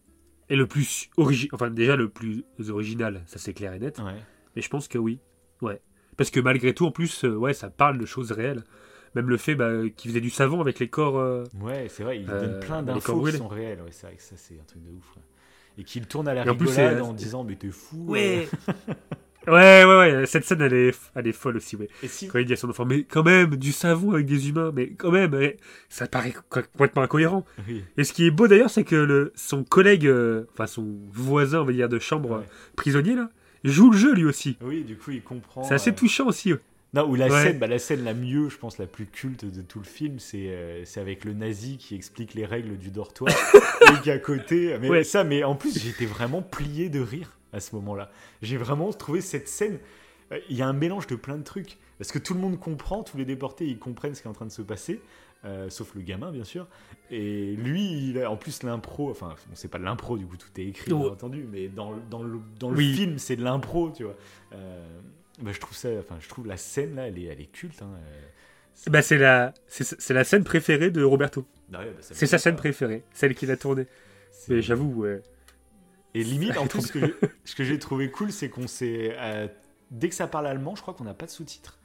Et le plus original, enfin déjà le plus original, ça c'est clair et net. Ouais. Mais je pense que oui, ouais. Parce que malgré tout, en plus, ouais, ça parle de choses réelles. Même le fait bah, qu'il faisait du savon avec les corps. euh, Ouais, c'est vrai, il Euh, donne plein les d'infos corps qui sont réelles. Ouais, c'est vrai que ça, c'est un truc de ouf. ouais. Et qu'il tourne à la Et en plus, rigolade c'est- en disant Mais t'es fou. Ouais. ouais, ouais, ouais. Cette scène, elle est, elle est folle aussi, ouais. Et si, Quand il dit à son enfant, mais quand même, du savon avec des humains, mais quand même, ouais, ça paraît co- complètement incohérent. Oui, Et ce qui est beau d'ailleurs, c'est que le, son collègue, euh, enfin son voisin, on va dire, de chambre Ouais. euh, prisonnier, là, joue le jeu lui aussi. oui, du coup, il comprend. C'est assez euh, touchant aussi. ouais. Non, ou la Ouais. scène, bah, la scène la mieux, je pense, la plus culte de tout le film, c'est euh, avec le nazi qui explique les règles du dortoir et qui à côté. Mais Ouais. ça, mais en plus, j'étais vraiment plié de rire à ce moment-là. J'ai vraiment trouvé cette scène. euh, Il y a un mélange de plein de trucs parce que tout le monde comprend, tous les déportés, ils comprennent ce qui est en train de se passer. euh, sauf le gamin, bien sûr. Et lui, il a, en plus, l'impro, enfin, bon, c'est pas de l'impro, du coup, tout est écrit, bien Ouais. entendu, mais dans, le- dans le, dans le Oui. film, c'est de l'impro, tu vois. Euh, bah, je trouve ça, enfin, je trouve la scène là, elle est, elle est culte. Hein. euh, Bah, c'est la, c'est, la scène préférée de Roberto. bah bah, C'est sa scène préférée, celle qu'il a tournée. Mais j'avoue, ouais. Et limite, en plus, ce que j'ai- ce que j'ai trouvé cool, c'est qu'on s'est. euh, dès que ça parle allemand, je crois qu'on n'a pas de sous-titres.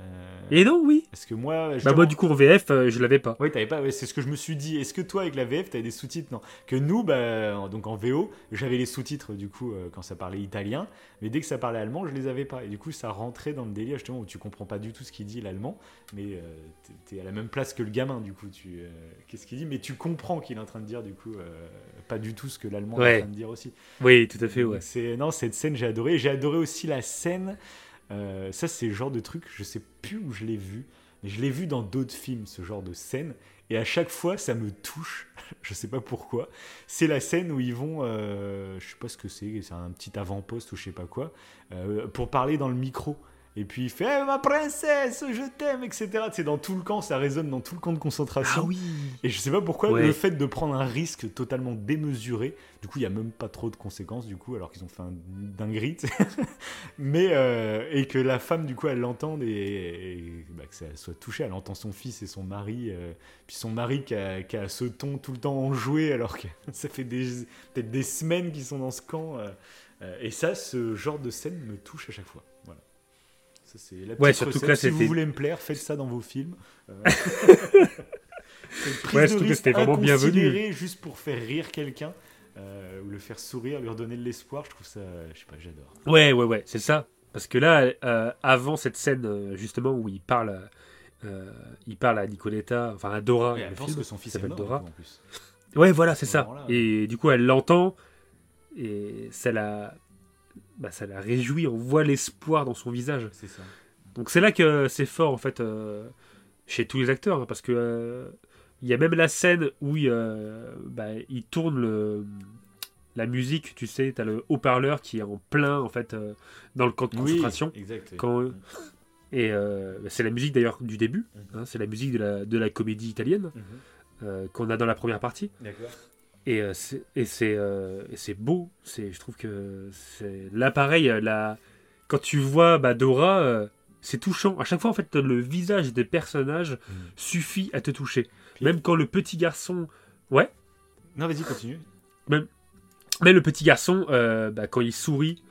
Euh, Et non, oui. Parce que moi. Bah, moi, du coup, en VF, euh, je l'avais pas. Oui, t'avais pas. ouais, c'est ce que je me suis dit. Est-ce que toi, avec la VF, t'avais des sous-titres? Non. Que nous, bah, en- donc en VO, j'avais les sous-titres du coup euh, quand ça parlait italien, mais dès que ça parlait allemand, je les avais pas. Et du coup, ça rentrait dans le délire justement où tu comprends pas du tout ce qu'il dit l'allemand, mais euh, t'es- à la même place que le gamin du coup. Tu euh, qu'est-ce qu'il dit? Mais tu comprends qu'il est en train de dire du coup pas du tout ce que l'allemand est en train de dire aussi. Oui, tout à fait, ouais. C'est non, cette scène j'ai adoré. J'ai adoré aussi la scène. Euh, ça, c'est le genre de truc. Je sais plus où je l'ai vu, mais je l'ai vu dans d'autres films, ce genre de scène. Et à chaque fois, ça me touche. je sais pas pourquoi. C'est la scène où ils vont, euh, je sais pas ce que c'est, c'est un petit avant-poste ou je sais pas quoi, euh, pour parler dans le micro. Et puis il fait Eh, ma princesse, je t'aime, etc. C'est dans tout le camp, ça résonne dans tout le camp de concentration. Ah oui. Et je sais pas pourquoi Ouais. le fait de prendre un risque totalement démesuré, du coup il y a même pas trop de conséquences du coup alors qu'ils ont fait un dinguerie, mais euh, et que la femme du coup elle l'entende et, et, bah, que ça soit touchée, elle entend son fils et son mari, euh, puis son mari qui a, qui a ce ton tout le temps enjoué alors que ça fait peut-être des semaines qu'ils sont dans ce camp. euh, et ça, ce genre de scène me touche à chaque fois. Voilà. Ça, c'est la petite Ouais, surtout que là, si vous voulez me plaire, faites ça dans vos films. Euh, Ouais, surtout que c'était vraiment bienvenu. juste pour faire rire quelqu'un euh, ou le faire sourire, lui redonner de l'espoir. Je trouve ça, je sais pas, j'adore. Ouais, ouais, ouais, c'est ça. Parce que là, euh, avant cette scène, justement, où il parle, euh, il parle à Nicoletta, enfin à Dora, le elle pense film, que son fils s'appelle Dora. du coup, en plus. Ouais, voilà, c'est ce ça. Et du coup, elle l'entend, et ça la, bah, ça la réjouit, on voit l'espoir dans son visage. C'est ça. Donc c'est là que c'est fort, en fait, euh, chez tous les acteurs, hein, parce que euh, il y a même la scène où il, euh, bah, il tourne le, la musique, tu sais, t'as le haut-parleur qui est en plein, en fait, dans le camp de concentration. Oui, exact. Quand- Mhm. Et c'est la musique d'ailleurs du début, Mhm. hein, c'est la musique de la, de la comédie italienne Mhm. euh, qu'on a dans la première partie. Et euh, c'est et c'est euh, et c'est beau, c'est je trouve que c'est là pareil euh, la quand tu vois bah, Dora, euh, c'est touchant. À chaque fois, en fait, le visage des personnages suffit à te toucher. Puis- Même quand le petit garçon. Ouais? Non, vas-y, continue. Même le petit garçon, bah, quand il sourit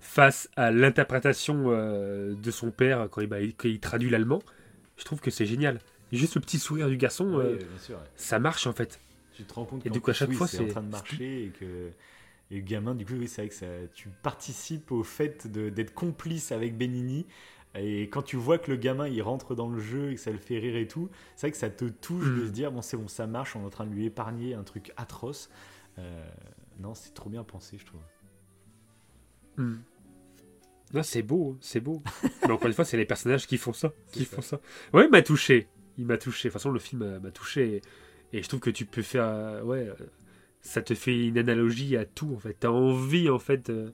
face à l'interprétation de son père, quand il, bah, il- quand il traduit l'allemand, je trouve que c'est génial. Juste le petit sourire du garçon, Oui, bien sûr. ouais. ça marche en fait. Tu te rends compte Et qu'en du coup, à chaque oui, fois, c'est en train de marcher et que et le gamin, du coup, oui, c'est vrai que ça, tu participes au fait d'être complice avec Benini. Et quand tu vois que le gamin il rentre dans le jeu et que ça le fait rire et tout, c'est vrai que ça te touche de Mm. se dire bon c'est bon ça marche, on est en train de lui épargner un truc atroce. Euh, non c'est trop bien pensé je trouve. Hmm. Non, c'est beau, c'est beau. Mais encore une fois, c'est les personnages qui font ça. Qui ça. font ça. Ouais, il m'a touché. Il m'a touché. De toute façon, le film euh, m'a touché. Et, je trouve que tu peux faire. euh, ouais, euh, ça te fait une analogie à tout, en fait. T'as envie, en fait, euh,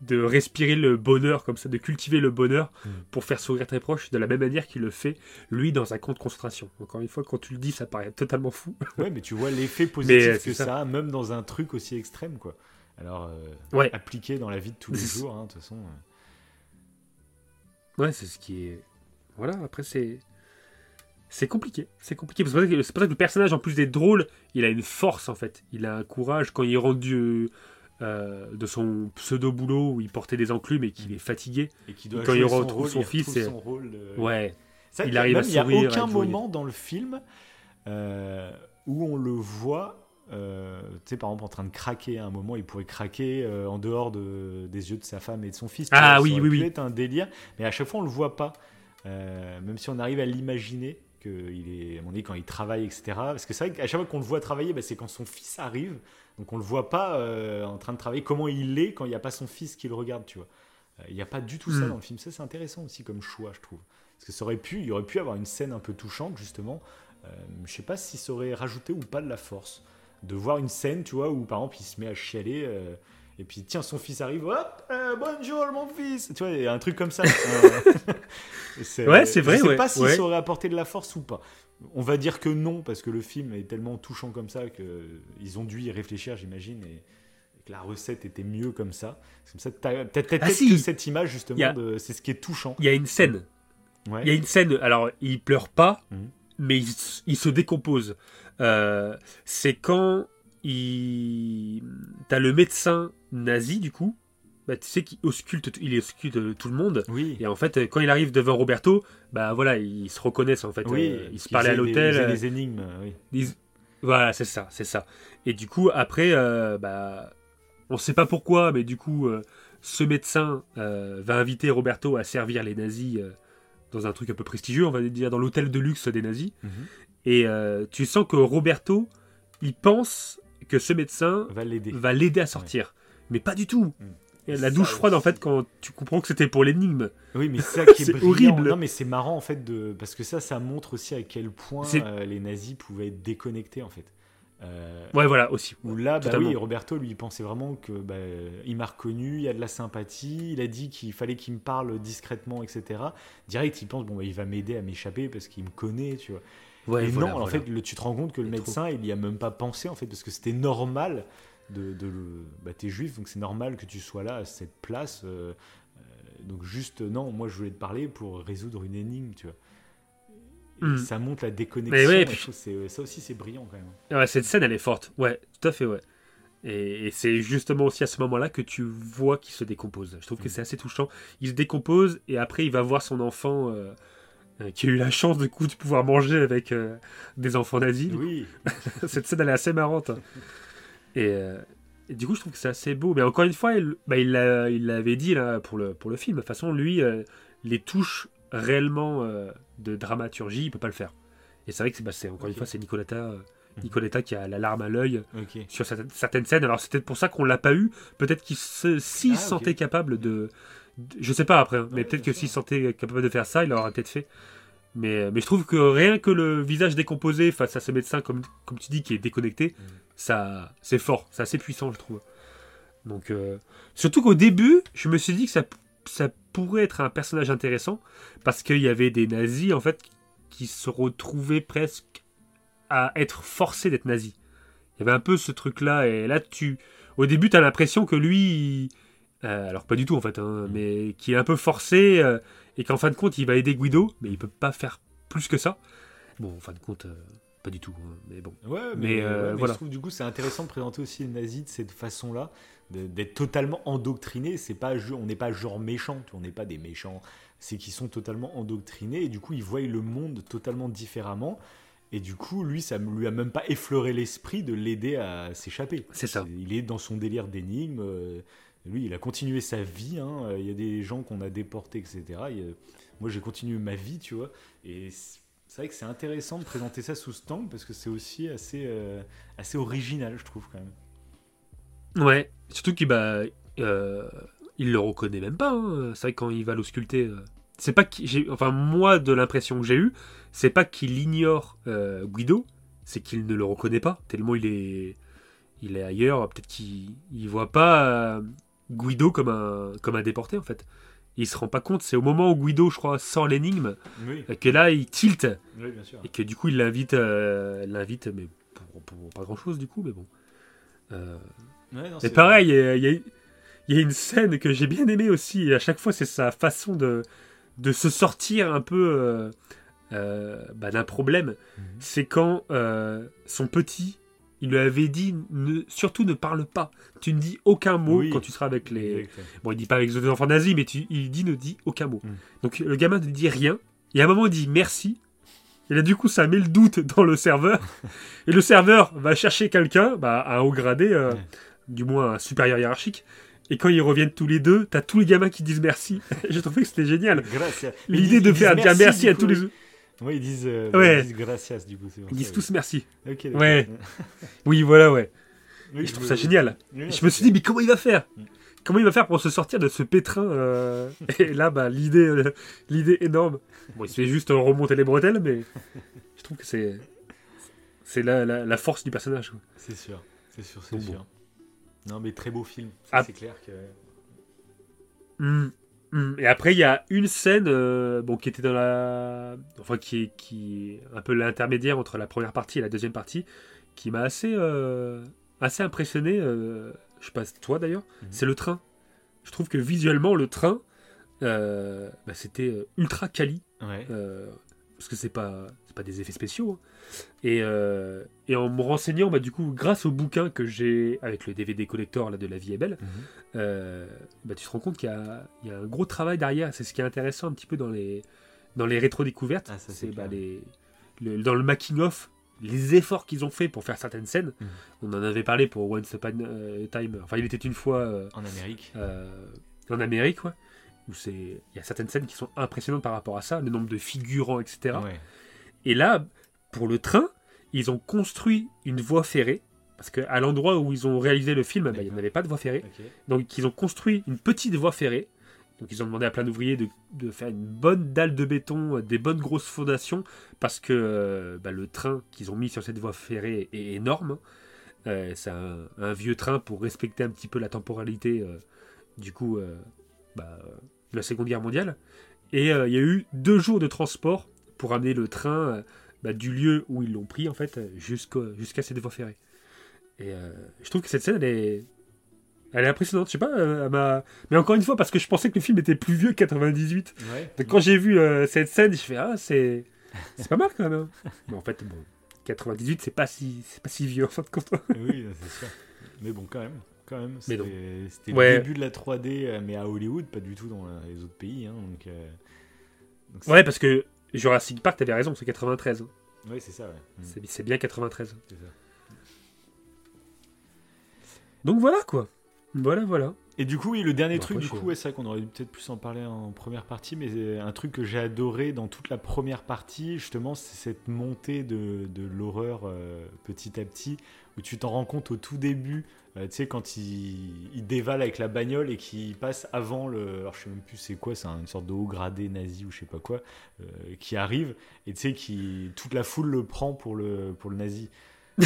de respirer le bonheur comme ça, de cultiver le bonheur Mm. pour faire sourire très proche, de la même manière qu'il le fait, lui, dans un camp de concentration. Encore une fois, quand tu le dis, ça paraît totalement fou. Ouais mais tu vois l'effet positif que ça. ça. a même dans un truc aussi extrême quoi. Alors euh, Ouais. appliqué dans la vie de tous les jours hein, de toute façon. euh. Ouais, c'est ce qui est. Voilà, après, c'est. C'est compliqué. C'est compliqué. C'est pour, ça que- c'est pour ça que le personnage, en plus d'être drôle, il a une force, en fait. Il a un courage quand il est rendu euh, de son pseudo-boulot où il portait des enclumes et qu'il est fatigué. Et qui doit Quand jouer il son retrouve rôle, son il fils, retrouve et- son rôle de- Ouais. C'est Il arrive à même, Il n'y a sourire, aucun moment dans le film euh, où on le voit, euh, tu sais, par exemple, en train de craquer à un moment, il pourrait craquer euh, en dehors de, des yeux de sa femme et de son fils. Ah oui, oui, oui. être un délire, mais à chaque fois, on le voit pas. Euh, même si on arrive à l'imaginer, qu'il est, à mon avis, quand il travaille, etc. Parce que c'est vrai qu'à chaque fois qu'on le voit travailler, bah, c'est quand son fils arrive. Donc on le voit pas euh, en train de travailler, comment il est quand il n'y a pas son fils qui le regarde, tu vois? Euh, Il n'y a pas du tout ça Mm. dans le film. Ça, c'est intéressant aussi comme choix, je trouve. Parce que ça aurait pu, il aurait pu avoir une scène un peu touchante, justement. Euh, je sais pas si ça aurait rajouté ou pas de la force. De voir une scène, tu vois, où par exemple il se met à chialer, euh, et puis tiens, son fils arrive, hop, euh, bonjour mon fils, tu vois, il y a un truc comme ça. Euh, c'est Ouais, c'est vrai, Je sais ouais, pas si ouais. ça aurait apporté de la force ou pas. On va dire que non, parce que le film est tellement touchant comme ça qu'ils ont dû y réfléchir, j'imagine, et, que la recette était mieux comme ça. C'est comme ça, Ah, peut-être si. que cette image, justement, de- c'est ce qui est touchant. Il y a une scène. Ouais. Il y a une scène. Alors, il pleure pas, Mhm. mais il se décompose. Euh, c'est quand il. T'as le médecin nazi, du coup. Bah, tu sais qu'il ausculte, il ausculte tout le monde. Oui. Et en fait, quand il arrive devant Roberto, bah voilà, ils se reconnaissent en fait. Oui, Euh, ils se parlaient à des- l'hôtel. aient euh, des énigmes, oui. ils- Voilà, c'est ça, c'est ça. Et du coup, après, euh, bah, on sait pas pourquoi, mais du coup, euh, ce médecin euh, va inviter Roberto à servir les nazis euh, dans un truc un peu prestigieux, on va dire dans l'hôtel de luxe des nazis. Mhm. Et euh, tu sens que Roberto, il pense que ce médecin Va l'aider. va l'aider à sortir. Mais pas du tout. Mm. La douche froide, en fait, quand tu comprends que c'était pour l'énigme. Oui, mais c'est ça qui est, C'est brillant. horrible. Non, mais c'est marrant en fait de parce que ça, ça montre aussi à quel point euh, les nazis pouvaient être déconnectés en fait. Euh, Ouais, voilà, aussi. Où là, bah oui, Roberto, lui, il pensait vraiment que bah, il m'a reconnu, il y a de la sympathie, il a dit qu'il fallait qu'il me parle discrètement, etc. Direct, il pense bon, bah, il va m'aider à m'échapper parce qu'il me connaît, tu vois. Ouais, et voilà, non, en fait, le- tu te rends compte que le médecin, il y a même pas pensé en fait parce que c'était normal de, de le- bah, t'es juif, donc c'est normal que tu sois là à cette place. euh, euh, donc juste, non, moi je voulais te parler pour résoudre une énigme, tu vois. Et Mm. Ça montre la déconnexion. Mais ouais, et puis- ça aussi, c'est brillant quand même. Ouais, cette scène, elle est forte. Ouais, tout à fait, ouais. Et, et c'est justement aussi à ce moment-là que tu vois qu'il se décompose. Je trouve que Mm. c'est assez touchant. Il se décompose et après il va voir son enfant euh, euh, qui a eu la chance de, coup, de pouvoir manger avec euh, des enfants nazis. Oui, Cette scène, elle est assez marrante. Et, euh, et du coup, je trouve que c'est assez beau. Mais encore une fois, il bah, l'avait dit là, pour, le, pour le film. De toute façon, lui, les touches réellement de dramaturgie, il peut pas le faire. Et c'est vrai que c'est bah, encore une fois, c'est Nicoletta, Mhm. Nicoletta qui a la larme à l'œil sur certaines, certaines scènes. Alors, c'est peut-être pour ça qu'on l'a pas eu. Peut-être qu'il se, s'il Ah, se sentait capable de- Je sais pas après, hein, mais peut-être que s'il sentait capable de faire ça, il l'aurait peut-être fait. Mais, mais je trouve que rien que le visage décomposé face à ce médecin, comme, comme tu dis, qui est déconnecté, Mhm. ça c'est fort, c'est assez puissant, je trouve. Donc, euh, surtout qu'au début, je me suis dit que ça, ça pourrait être un personnage intéressant parce qu'il y avait des nazis en fait qui se retrouvaient presque à être forcés d'être nazis. Il y avait un peu ce truc-là et là tu, au début, tu as l'impression que lui, il- Euh, alors pas du tout en fait, hein, mais qui est un peu forcé euh, et qu'en fin de compte il va aider Guido, mais il peut pas faire plus que ça. Bon, en fin de compte, euh, pas du tout, hein, mais bon. Ouais, Mais, mais, ouais, mais voilà. je trouve du coup c'est intéressant de présenter aussi les nazis de cette façon-là, d'être totalement endoctrinés. C'est pas, on n'est pas genre vois, on n'est pas des méchants. C'est qu'ils sont totalement endoctrinés et du coup ils voient le monde totalement différemment. Et du coup, lui, ça ne lui a même pas effleuré l'esprit de l'aider à s'échapper. C'est ça. Il est dans son délire d'énigme. Euh, Lui, il a continué sa vie. hein. Il y a des gens qu'on a déportés, etc. A- Moi, j'ai continué ma vie, tu vois. Et c'est vrai que c'est intéressant de présenter ça sous ce angle parce que c'est aussi assez, euh, assez original, je trouve, quand même. Ouais, surtout qu'il bah, euh, le reconnaît même pas. hein. C'est vrai que quand il va l'ausculter, euh, c'est pas enfin moi de l'impression que j'ai eue, c'est pas qu'il ignore euh, Guido, c'est qu'il ne le reconnaît pas tellement il est, il est ailleurs. Peut-être qu'il il voit pas euh, Guido comme un comme un déporté en fait. Il se rend pas compte. C'est au moment où Guido, je crois, sort l'énigme Oui, que là il tilte oui bien sûr. et que du coup il l'invite, euh, l'invite, mais pour, pour pas grand chose du coup, mais bon. Euh, Ouais, non, mais c'est- pareil, il y, a- il y a- il y a une scène que j'ai bien aimée aussi, et à chaque fois c'est sa façon de, de se sortir un peu euh, euh, bah, d'un problème. Mhm. C'est quand son petit, il lui avait dit ne, surtout ne parle pas, tu ne dis aucun mot Oui. quand tu seras avec les... Bon, il dit pas avec les enfants nazis, mais tu- il dit ne dit aucun mot. Mm. Donc le gamin ne dit rien, et à un moment il dit merci. Et là, du coup, ça met le doute dans le serveur. Et le serveur va chercher quelqu'un, bah, un haut gradé, euh, du moins un supérieur hiérarchique. Et quand ils reviennent tous les deux, t'as tous les gamins qui disent merci. J'ai trouvé que c'était génial. L'idée de faire dire merci à tous les oui. ils disent, euh, Ouais. ils disent gracias, du coup. Ils ça, disent oui. tous merci. Ouais. Oui, voilà, ouais. Oui, je trouve ça génial. Oui, je me suis dit, mais comment il va faire Mm. Comment il va faire pour se sortir de ce pétrin euh, Et là, bah, l'idée, euh, l'idée énorme. Bon, il se fait juste remonter les bretelles, mais je trouve que c'est, c'est la, la, la force du personnage. C'est sûr, c'est sûr, c'est bon. sûr. Non, mais très beau film. Ça, Ah. C'est clair que. Mm, mm. Et après, il y a une scène, euh, bon, qui était dans la, enfin, qui est, qui est un peu l'intermédiaire entre la première partie et la deuxième partie, qui m'a assez, euh, assez impressionné. euh, je sais pas toi d'ailleurs. Mhm. C'est le train. Je trouve que visuellement, le train, euh, bah, c'était euh, ultra quali. Ouais. Parce que c'est pas c'est pas des effets spéciaux hein. et, euh, et en me renseignant bah, du coup grâce au bouquin que j'ai avec le DVD collector là, de La vie est belle Mhm. euh, bah, tu te rends compte qu'il y a, il y a un gros travail derrière c'est ce qui est intéressant un petit peu dans les dans les rétro découvertes Ah, c'est bah, clair. les le- dans le making of les efforts qu'ils ont fait pour faire certaines scènes Mhm. on en avait parlé pour Once Upon a Time enfin il était une fois euh, En Amérique. en Amérique, ouais, où il y a certaines scènes qui sont impressionnantes par rapport à ça, le nombre de figurants, etc. Ouais. Et là, pour le train, ils ont construit une voie ferrée, parce qu'à l'endroit où ils ont réalisé le film, bah, il n'y en avait pas de voie ferrée, donc ils ont construit une petite voie ferrée. Donc ils ont demandé à plein d'ouvriers de, de faire une bonne dalle de béton, euh, des bonnes grosses fondations, parce que euh, bah, le train qu'ils ont mis sur cette voie ferrée est énorme. Euh, c'est un, un vieux train pour respecter un petit peu la temporalité euh, du coup euh, bah, de la Seconde Guerre mondiale. Et il y a eu deux jours de transport pour amener le train euh, bah, du lieu où ils l'ont pris en fait jusqu'au- jusqu'à cette voie ferrée. Et euh, je trouve que cette scène elle est elle est impressionnante, je sais pas, euh, elle mais encore une fois parce que je pensais que le film était plus vieux que 98. Ouais. Donc quand j'ai vu euh, cette scène, je fais ah c'est c'est pas mal quand même. hein. Mais en fait bon, 98 c'est pas si c'est pas si vieux en fin de compte. Oui, c'est sûr. Mais bon, quand même. Quand même, c'était Ouais. le début de la 3D, euh, mais à Hollywood, pas du tout dans euh, les autres pays. Hein, donc, euh, Ouais parce que Jurassic Park t'avais raison, c'est 93. hein. Ouais, c'est ça, ouais. Mm, C'est c'est bien 93. c'est ça. Donc voilà quoi. Voilà voilà. Et du coup, oui, le dernier Bon, truc, du coup, ouais, c'est vrai qu'on aurait dû peut-être plus en parler en première partie, mais un truc que j'ai adoré dans toute la première partie, justement, c'est cette montée de, de l'horreur euh, petit à petit, où tu t'en rends compte au tout début, tu sais, quand il, il dévale avec la bagnole et qu'il passe avant le. Alors, je sais même plus c'est quoi, c'est une sorte de haut gradé nazi ou je sais pas quoi, euh, qui arrive, et tu sais, qui, toute la foule le prend pour le, pour le nazi.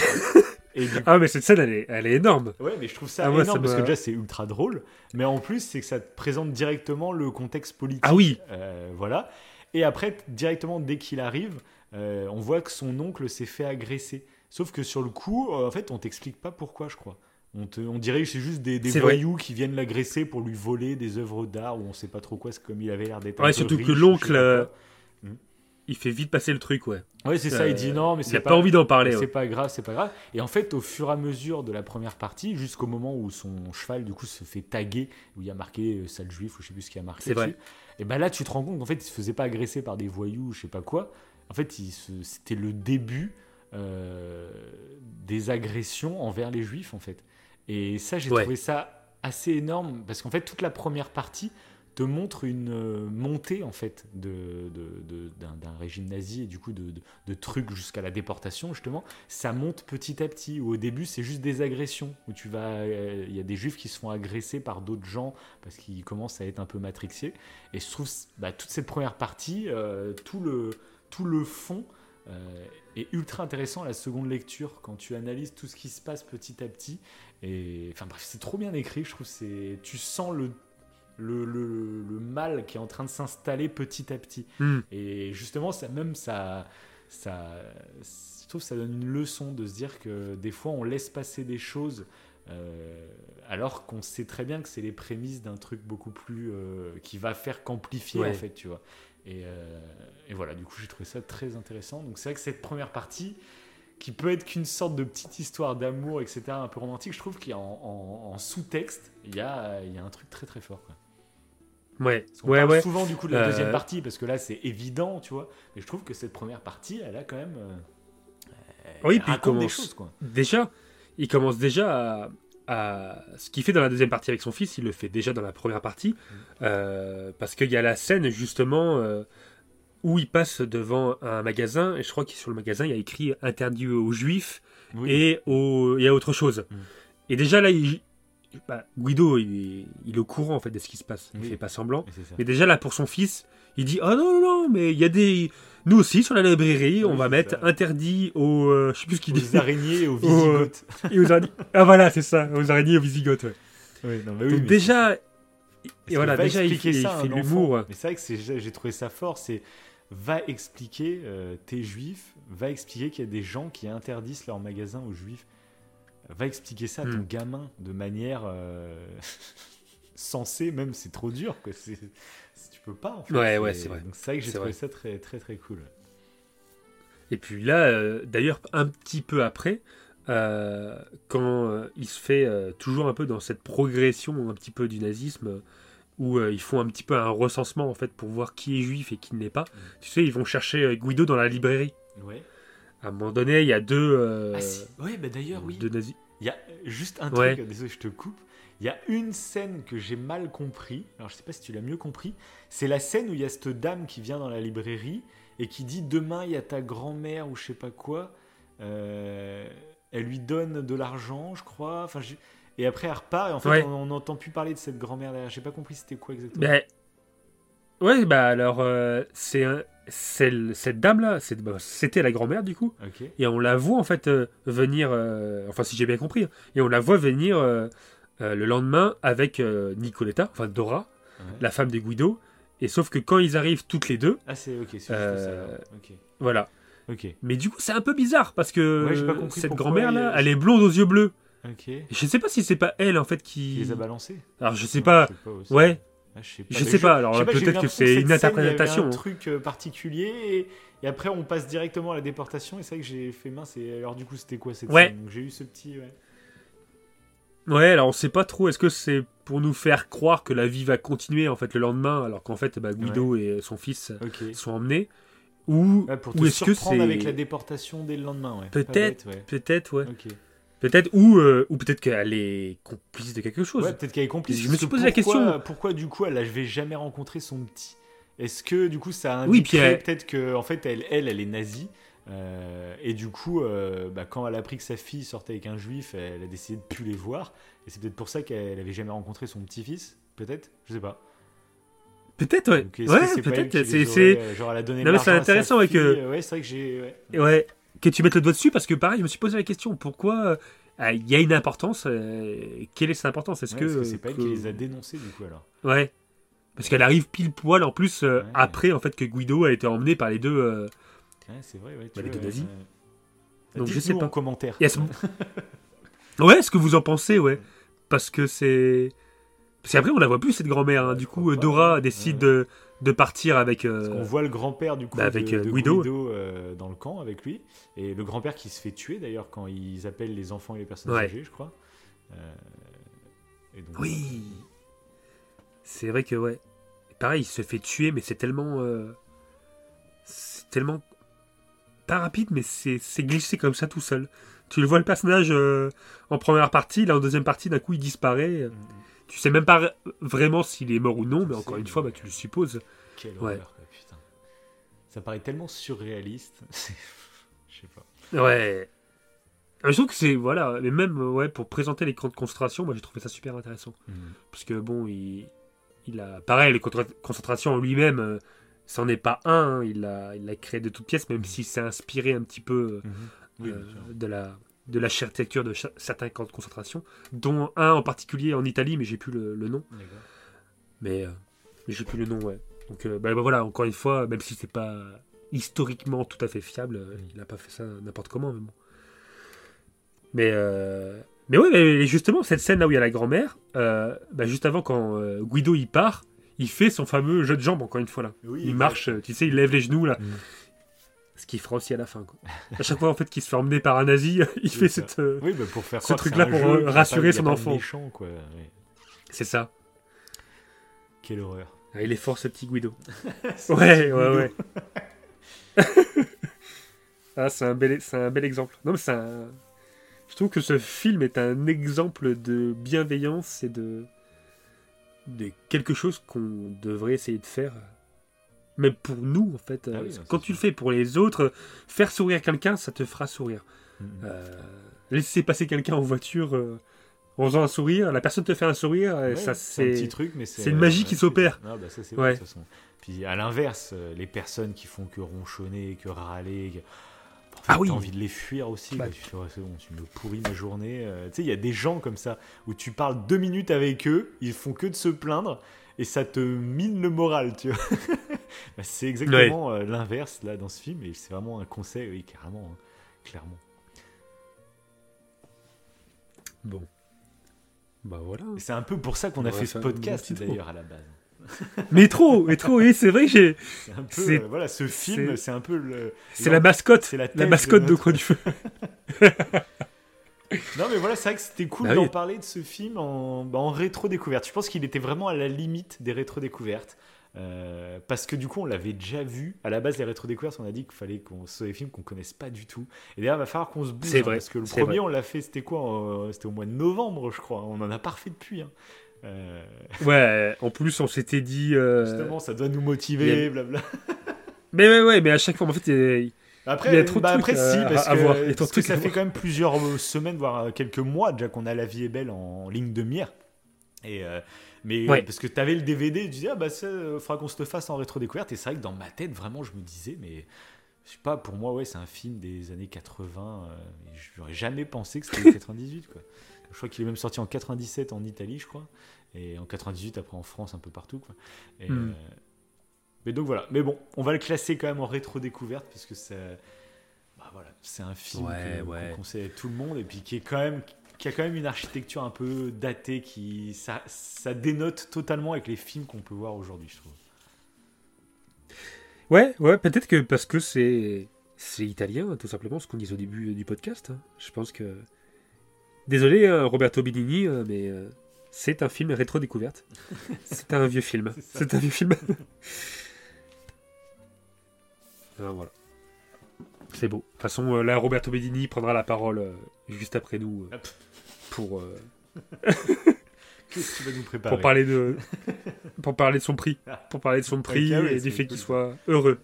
et du Ah mais cette scène elle est, elle est énorme. Ouais, mais je trouve ça Ah, moi, énorme ça parce que déjà c'est ultra drôle, mais en plus c'est que ça te présente directement le contexte politique. Ah oui. Euh, voilà. Et après, directement dès qu'il arrive, euh, on voit que son oncle s'est fait agresser. Sauf que sur le coup, euh, en fait, on t'explique pas pourquoi, je crois. On, te, on dirait que c'est juste des, des C'est vrai. voyous qui viennent l'agresser pour lui voler des œuvres d'art ou on sait pas trop quoi, c'est comme il avait l'air d'être. un Ouais, peu surtout riche, que l'oncle, euh, quoi. Il fait vite passer le truc, ouais. Ouais, c'est ça, il dit Euh, non, mais Il c'est a pas, envie d'en parler. c'est ouais. pas grave, c'est pas grave. Et en fait, au fur et à mesure de la première partie, jusqu'au moment où son cheval du coup se fait taguer, où il y a marqué euh, sale juif ou je sais plus ce qu'il y a marqué. C'est vrai. dessus, Et ben là, tu te rends compte qu'en fait, il se faisait pas agresser par des voyous, ou je sais pas quoi. En fait, il c'était le début euh, des agressions envers les juifs, en fait. Et ça, j'ai Ouais. trouvé ça assez énorme parce qu'en fait, toute la première partie te montre une euh, montée en fait de, d'un, régime nazi et du coup de, de- de trucs jusqu'à la déportation justement. Ça monte petit à petit. Où au début c'est juste des agressions où tu vas euh, il y a des juifs qui se font agresser par d'autres gens parce qu'ils commencent à être un peu matrixés et je trouve bah, toute cette première partie euh, tout le tout le fond euh, est ultra intéressant à la seconde lecture quand tu analyses tout ce qui se passe petit à petit et enfin bref c'est trop bien écrit je trouve c'est tu sens le le, le- le mal qui est en train de s'installer petit à petit. Hmm. Et justement, ça même ça, ça, je trouve que ça donne une leçon de se dire que des fois on laisse passer des choses euh, alors qu'on sait très bien que c'est les prémices d'un truc beaucoup plus euh, qui va faire qu'amplifier Ouais. en fait, tu vois. Et, euh, et voilà, du coup j'ai trouvé ça très intéressant. Donc c'est vrai que cette première partie qui peut être qu'une sorte de petite histoire d'amour, etc., un peu romantique, je trouve a en, en- sous-texte, il y a, y a un truc très très fort. Quoi. Ouais, Parce qu'on ouais, parle ouais. souvent du coup de la Euh, deuxième partie parce que là c'est évident, tu vois. Mais je trouve que cette première partie, elle a quand même. euh, Oui, puis il raconte des commence- choses quoi. Déjà, il commence déjà à, à- Ce qu'il fait dans la deuxième partie avec son fils, il le fait déjà dans la première partie. euh, parce qu'il y a la scène, justement, euh, où il passe devant un magasin. Et je crois que sur le magasin, il y a écrit interdit aux juifs Oui. et, aux, et à autre chose. Mm. Et déjà, là, il- bah, Guido, il, est- il est au courant, en fait, de ce qui se passe. Il Oui. fait pas semblant. Mais déjà là pour son fils, il dit oh non non non mais il y a des nous aussi sur la librairie on va mettre ça. interdit aux euh, je sais plus ce qu'il dit Aux araignées et aux visigoths. Et aux araignées- ah voilà c'est ça aux araignées et aux visigoths ouais. Oui, non, mais oui, donc mais déjà et voilà déjà il expliquer fait, ça fait un l'humour. Mais c'est vrai que j'ai trouvé ça fort. C'est va expliquer, euh, t'es juif, va expliquer qu'il y a des gens qui interdisent leur magasin aux juifs. Va expliquer ça à ton Hmm. gamin de manière euh, sensée, même c'est trop dur. Quoi. Tu peux pas. En fait. Ouais, ouais, c'est vrai. Donc c'est vrai que j'ai trouvé vrai. ça très très très cool. et puis là euh, d'ailleurs un petit peu après euh, quand euh, il se fait toujours un peu dans cette progression un petit peu du nazisme où ils font un petit peu un recensement en fait pour voir qui est juif et qui ne l'est pas. Tu sais, ils vont chercher Guido dans la librairie. Ouais. À un moment donné, il y a deux, Ah, si. Ouais, bah d'ailleurs, oui. deux nazis. Il y a juste un Ouais. truc, désolé, je te coupe. Il y a une scène que j'ai mal compris. Alors, je sais pas si tu l'as mieux compris. C'est la scène où il y a cette dame qui vient dans la librairie et qui dit Demain, il y a ta grand-mère ou je sais pas quoi. Euh, elle lui donne de l'argent, je crois. Enfin, Et après, elle repart et en fait, Ouais. on n'entend plus parler de cette grand-mère derrière. J'ai pas compris c'était quoi exactement. Ben, ouais, bah alors, euh, c'est un- le- cette dame-là, bah, c'était la grand-mère du coup, et on la voit en fait euh, venir, euh, enfin si j'ai bien compris, hein, et on la voit venir euh, euh, le lendemain avec euh, Nicoletta, enfin Dora, Ouais. la femme de Guido, et sauf que quand ils arrivent toutes les deux, Ah, c'est ok, c'est Euh, ça. voilà. Mais du coup, c'est un peu bizarre parce que Ouais, pas cette pourquoi grand-mère-là, il- elle est blonde aux yeux bleus. Ok. Et je sais pas si c'est pas elle en fait Qui qui. les a balancés Alors je sais pas. aussi. Ouais, Ah, je sais pas. je sais pas. Alors sais pas, peut-être que c'est une interprétation. un hein. truc particulier et, et après on passe directement à la déportation et c'est vrai que j'ai fait mince et alors du coup c'était quoi cette Ouais. scène? Donc j'ai eu ce petit ouais. Ouais, alors on sait pas trop. Est-ce que c'est pour nous faire croire que la vie va continuer en fait le lendemain, alors qu'en fait bah, Guido et son fils Ok. sont emmenés, ou, pour est-ce que c'est avec la déportation dès le lendemain ouais. Peut-être. ouais. peut-être ouais, peut-être ou euh, ou peut-être qu'elle est complice de quelque chose. Ouais, peut-être qu'elle est complice. Je me suis posé la question. Pourquoi du coup elle n'avait jamais rencontré son petit? Est-ce que du coup ça Oui, indiquerait elle- peut-être que en fait elle elle, elle est nazie? Euh, et du coup euh, bah, quand elle a appris que sa fille sortait avec un juif, elle a décidé de plus les voir et c'est peut-être pour ça qu'elle avait jamais rencontré son petit-fils. Peut-être, je sais pas. Peut-être ouais. Donc, Ouais, peut-être. C'est euh, genre elle a donné Non, mais c'est intéressant, ouais, que-. Ouais, c'est vrai que j'ai. ouais. ouais que tu mettes le doigt dessus parce que pareil, je me suis posé la question pourquoi euh, il y a une importance. quelle est cette importance? Est-ce Ouais, que parce que c'est pas elle qui les a dénoncés du coup alors? Ouais. Parce qu'elle arrive pile poil en plus après en fait que Guido a été emmené par les deux. Euh, Ouais, c'est vrai, ouais. tu Bah, les vois, deux nazis. ouais. Donc, je sais pas. en commentaire. Ce- Ouais, ce que vous en pensez, ouais. Parce que c'est. Parce qu'après, on la voit plus, cette grand-mère. hein. Du coup, euh, Dora décide de, de partir avec. Parce euh, qu'on voit le grand-père du coup bah, avec, de, euh, de Guido. euh, dans le camp avec lui. Et le grand-père qui se fait tuer d'ailleurs quand ils appellent les enfants et les personnes Ouais. âgées, je crois. Euh, et donc, Oui. C'est vrai que, ouais. Pareil, il se fait tuer, mais c'est tellement. euh, C'est tellement. Pas rapide, mais c'est c'est glissé comme ça tout seul. Tu le vois le personnage euh, en première partie, là en deuxième partie, d'un coup il disparaît. Mm. Tu sais même pas vraiment s'il est mort ou non, mais encore une fois, bah, tu le supposes. Quelle Ouais. horreur, quoi, putain. Ça paraît tellement surréaliste. Je sais pas. Ouais. Ah, Je trouve que c'est. Voilà, mais même ouais, pour présenter les camps de concentration, moi j'ai trouvé ça super intéressant. Mm. Parce que bon, il, il a. Pareil, les camps de concentration en lui-même, euh, c'en est pas un. hein, il l'a il l'a créé de toutes pièces, même s'il s'est inspiré un petit peu Mhm. Oui, euh, sûr. de la de l'architecture de certains camps de concentration, dont un en particulier en Italie, mais j'ai plus le, le nom. Mais, euh, mais j'ai plus le nom, ouais. Donc euh, bah, bah, voilà, encore une fois, même si c'est pas historiquement tout à fait fiable, euh, il n'a pas fait ça n'importe comment, mais. Mais, mais ouais, mais justement, cette scène là où il y a la grand-mère, bah, juste avant quand Guido il part, il fait son fameux jeu de jambes, encore une fois là. Oui, il exact. marche, tu sais, il lève les genoux là. Mm. Ce qu'il fera aussi à la fin. Quoi. À chaque fois en fait qu'il se fait emmener par un nazi, il fait ça. cette. euh, Oui, bah, pour faire ce truc-là pour, jeu, euh, rassurer son enfant. méchant, quoi. ouais. C'est ça. Quelle horreur. Ah, il est fort ce petit Guido. Ouais, ouais, ouais. ah, c'est un, bel, c'est un bel exemple. Non, mais c'est un- Je trouve que ce film est un exemple de bienveillance et de, quelque chose qu'on devrait essayer de faire. Même pour nous, en fait. Ah Euh, oui, Quand tu le fais pour les autres, faire sourire quelqu'un, ça te fera sourire. Mhm. Euh, laisser passer quelqu'un en voiture euh, en faisant un sourire, la personne te fait un sourire, Ouais, ça c'est un petit c'est. truc, mais c'est une magie qui s'opère. Ah, bah, Ouais. Puis à l'inverse, les personnes qui font que ronchonner, que râler, que... en fait, Ah oui. t'as envie de les fuir aussi. Bah. Tu fais, ouais, c'est bon, tu me pourris ma journée. Euh, tu sais, il y a des gens comme ça où tu parles deux minutes avec eux, ils font que de se plaindre et ça te mine le moral, tu vois. Bah, c'est exactement euh, l'inverse là dans ce film et c'est vraiment un conseil, oui, carrément, hein, clairement. Bon. Bah voilà. C'est un peu pour ça qu'on On a fait ce podcast d'ailleurs à la base. Mais trop, mais trop, oui, c'est vrai que j'ai. C'est euh, voilà, ce film, c'est- un peu le. C'est la mascotte. C'est la mascotte de notre- Coin du Feu. Non, mais voilà, c'est vrai que c'était cool Bah d'en oui. parler de ce film en, bah, en rétro-découverte. Je pense qu'il était vraiment à la limite des rétro-découvertes. Euh, parce que du coup, on l'avait déjà vu. À la base, les rétro-découvertes, on a dit qu'il fallait qu'on soit des films qu'on connaisse pas du tout. Et d'ailleurs, il va falloir qu'on se bouge. C'est hein, vrai, parce que le premier, vrai. on l'a fait, c'était quoi C'était au mois de novembre, je crois. On en a pas refait depuis. hein. Euh, Ouais, en plus, on s'était dit. euh, Justement, ça doit nous motiver, a- blabla. Mais ouais, ouais, mais à chaque fois, en fait, il- Après, Il y a trop de bah trucs après à- si, parce à que, parce que ça fait quand même plusieurs euh, semaines, voire quelques mois déjà qu'on a La vie est belle en ligne de mire. Et euh, mais Ouais. parce que tu avais le DVD, tu disais ah bah ça, faudra qu'on se le fasse en rétro découverte. Et c'est vrai que dans ma tête, vraiment, je me disais mais je sais pas, pour moi ouais, c'est un film des années 80. Euh, j'aurais jamais pensé que c'était les 98 quoi. Je crois qu'il est même sorti en 97 en Italie, je crois, et en 98 après en France un peu partout quoi. Et, Hmm. euh, mais donc voilà. Mais bon, on va le classer quand même en rétro découverte parce que ça, bah voilà, c'est un film Ouais, que- ouais. qu'on conseille à tout le monde et puis qui est quand même qui a quand même une architecture un peu datée qui ça, ça dénote totalement avec les films qu'on peut voir aujourd'hui, je trouve. Ouais, ouais, peut-être que parce que c'est c'est italien, tout simplement, ce qu'on disait au début du podcast. hein. Je pense que. Désolé, hein, Roberto Benigni, euh, mais euh, c'est un film rétro-découverte. c'est un vieux film. C'est un vieux film. Alors, voilà. C'est beau. De toute façon, euh, là, Roberto Benigni prendra la parole euh, juste après nous euh, pour, euh, Qu'est-ce que tu vas nous préparer pour parler de pour parler de son prix, pour parler de son prix Ah et du fait cool. qu'il soit heureux.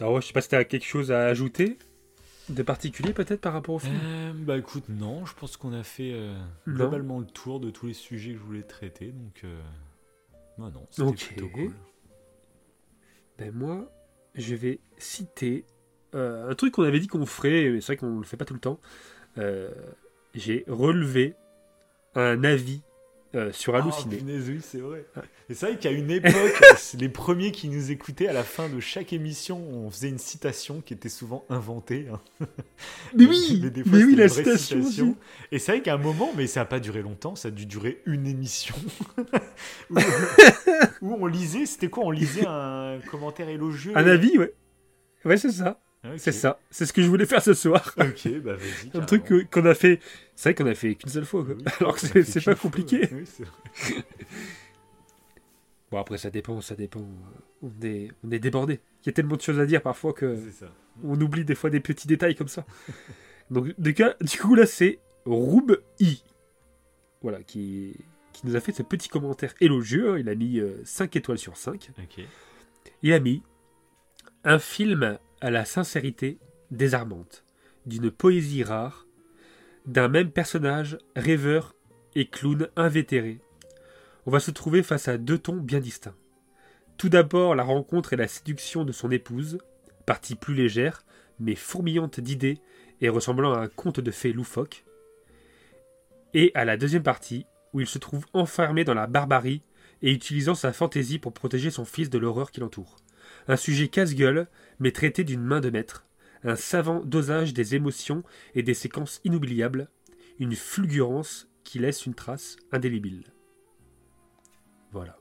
Alors, je sais pas si tu as quelque chose à ajouter de particulier peut-être par rapport au film. Euh, bah écoute, non, je pense qu'on a fait euh, globalement le tour de tous les sujets que je voulais traiter, donc euh, bah non, c'était Ok. plutôt cool. Ben moi, je vais citer euh, un truc qu'on avait dit qu'on ferait, mais c'est vrai qu'on le fait pas tout le temps. J'ai relevé un avis euh, sur Ah, Halluciné. punaise, oui, c'est vrai. Et c'est vrai qu'à une époque, les premiers qui nous écoutaient, à la fin de chaque émission, on faisait une citation qui était souvent inventée. hein. mais oui, Mais des fois, mais oui, la citation citation. Et c'est vrai qu'à un moment, mais ça n'a pas duré longtemps, ça a dû durer une émission. où, où on lisait, c'était quoi On lisait un commentaire élogieux. Un avis, ouais. Ouais, c'est ça. Ok. C'est ça. C'est ce que je voulais faire ce soir. Ok, bah vas-y. Un truc qu'on a fait. C'est vrai qu'on a fait qu'une seule fois. quoi. Oui, Alors que c'est pas fois. compliqué. Oui, c'est vrai. Bon, après, ça dépend, ça dépend. On est, on est débordé. Il y a tellement de choses à dire parfois que C'est ça. on oublie des fois des petits détails comme ça. Donc, du, coup, là, c'est Roub I. Voilà, qui, qui nous a fait ce petit commentaire élogieux. hein. Il a mis 5 étoiles sur 5. Ok. Il a mis un film à la sincérité désarmante, d'une poésie rare, d'un même personnage rêveur et clown invétéré. On va se trouver face à deux tons bien distincts. Tout d'abord la rencontre et la séduction de son épouse, partie plus légère, mais fourmillante d'idées et ressemblant à un conte de fées loufoque. Et à la deuxième partie, où il se trouve enfermé dans la barbarie et utilisant sa fantaisie pour protéger son fils de l'horreur qui l'entoure. Un sujet casse-gueule, mais traité d'une main de maître. Un savant dosage des émotions et des séquences inoubliables. Une fulgurance qui laisse une trace indélébile. Voilà.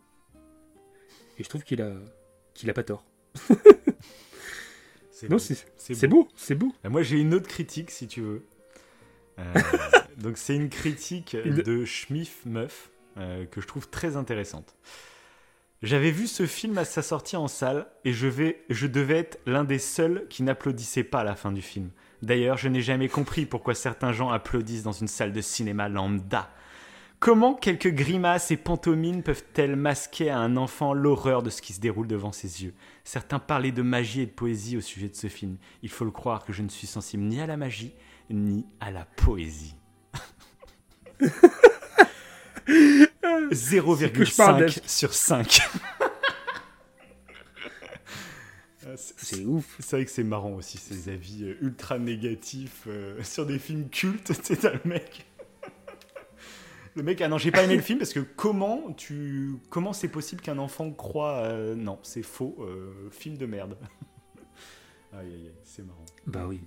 Et je trouve qu'il a, qu'il a pas tort. C'est Non, beau. c'est, beau, c'est beau. Moi, j'ai une autre critique, si tu veux. Euh, donc, c'est une critique Une- de Schmiff Meuf euh, que je trouve très intéressante. J'avais vu ce film à sa sortie en salle et je, vais, je devais être l'un des seuls qui n'applaudissait pas à la fin du film. D'ailleurs, je n'ai jamais compris pourquoi certains gens applaudissent dans une salle de cinéma lambda. Comment quelques grimaces et pantomimes peuvent-elles masquer à un enfant l'horreur de ce qui se déroule devant ses yeux? Certains parlaient de magie et de poésie au sujet de ce film. Il faut le croire que je ne suis sensible ni à la magie, ni à la poésie. que je parle 0,5 sur 5. Ah, c'est- ouf. C'est vrai que c'est marrant aussi, ces avis euh, ultra négatifs euh, sur des films cultes. C'est un mec. Le mec, ah non, j'ai pas aimé le film parce que comment tu, comment c'est possible qu'un enfant croit, euh, non, c'est faux, euh, film de merde. aïe aïe aïe, c'est marrant. Bah oui.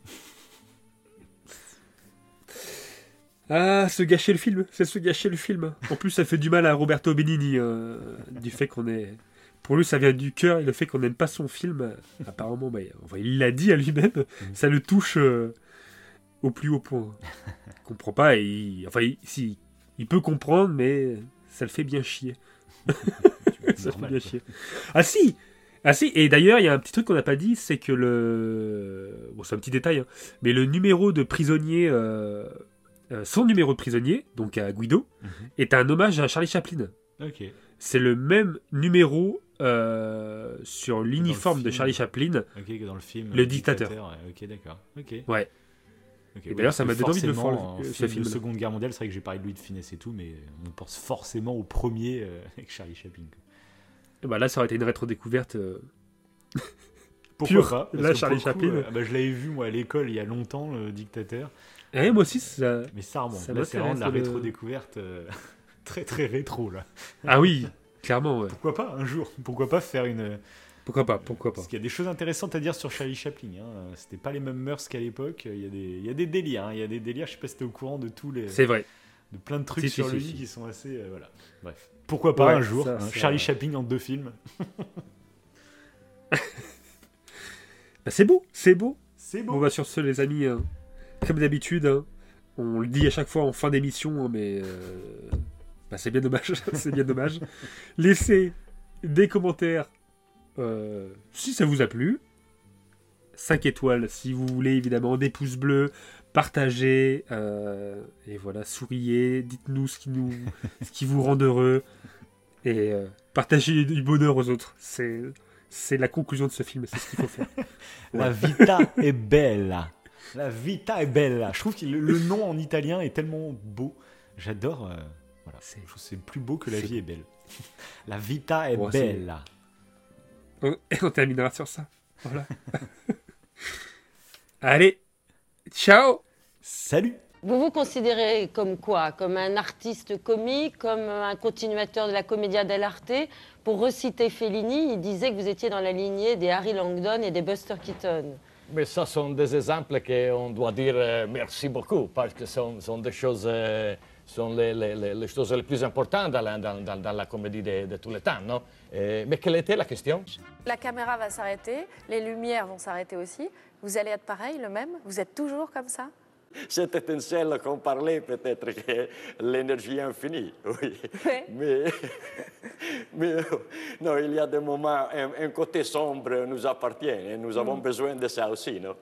Ah, se gâcher le film, c'est se gâcher le film. En plus, ça fait du mal à Roberto Benigni, euh, du fait qu'on est... Pour lui, ça vient du cœur, et le fait qu'on n'aime pas son film, euh, apparemment, bah, enfin, il l'a dit à lui-même, ça le touche euh, au plus haut point. Il comprend pas, et il... enfin, il, si, il peut comprendre, mais ça le fait bien chier. Ça Normal, fait bien chier. Ah si Ah si, et d'ailleurs, il y a un petit truc qu'on n'a pas dit, c'est que le... Bon, c'est un petit détail, hein, mais le numéro de prisonnier, euh, euh, son numéro de prisonnier, donc à Guido, Mhm. est un hommage à Charlie Chaplin. C'est le même numéro euh, sur l'uniforme de. Charlie Chaplin. Que dans le film. Le dictateur. Ok, d'accord. Ok. Ouais. Et d'ailleurs, ça m'a donné envie de le en le- ce film de film-là. Seconde Guerre mondiale, c'est vrai que j'ai parlé de Louis de Finesse et tout, mais on pense forcément au premier euh, avec Charlie Chaplin. Et bah là, ça aurait été une rétro-découverte. euh, Pourquoi Pur. pas parce Là, Charlie coup, Chaplin. euh, bah, je l'avais vu moi à l'école il y a longtemps, le dictateur. Eh, moi aussi, ça... Mais ça remonte. Ça Là, c'est vraiment de la le- rétro-découverte euh, très très rétro là. Ah oui, clairement, ouais. Pourquoi pas un jour Pourquoi pas faire une. Pourquoi pas, pourquoi pas. Parce qu'il y a des choses intéressantes à dire sur Charlie Chaplin. Hein. C'était pas les mêmes mœurs qu'à l'époque. Il y, a des... il y a des délires. hein. Il y a des délires. Je sais pas si t'es au courant de tous les. C'est vrai. de plein de trucs Si, sur si, lui si. qui sont assez. euh, voilà. Bref. Pourquoi pas Ouais, un jour ça, hein, Charlie. Chaplin en deux films. Bah, c'est beau, c'est beau. C'est Bon beau. bah sur ce les amis, hein, comme d'habitude, hein, on le dit à chaque fois en fin d'émission, hein, mais euh, bah, c'est bien dommage, c'est bien dommage. Laissez des commentaires euh, si ça vous a plu, 5 étoiles si vous voulez évidemment, des pouces bleus, partagez, euh, et voilà, souriez, dites-nous ce qui vous rend heureux, et partagez du bonheur aux autres. C'est la conclusion de ce film, c'est ce qu'il faut faire. La vita è bella. La vita è bella. Je trouve que le, le nom en italien est tellement beau. J'adore. euh, voilà. C'est- Je trouve que c'est plus beau que la vie est belle. La vita è Bon, c'est- bella. Et on terminera sur ça. Voilà. Allez, ciao Salut Vous vous considérez comme quoi? Comme un artiste comique, comme un continuateur de la Commedia dell'arte? Pour reciter Fellini, il disait que vous étiez dans la lignée des Harry Langdon et des Buster Keaton. Mais ça sont des exemples qu'on doit dire euh, merci beaucoup, parce que ce sont, sont des choses, euh, sont les, les- les- choses les plus importantes dans la, dans- dans la comédie de, de tous les temps. Non? Euh, mais quelle était la question? La caméra va s'arrêter, les lumières vont s'arrêter aussi. Vous allez être pareil, le même? Vous êtes toujours comme ça? Cette étincelle qu'on parlait, peut-être que l'énergie infinie, oui. Ouais. Mais, mais non, il y a des moments, un, un côté sombre nous appartient et nous avons besoin de ça aussi, non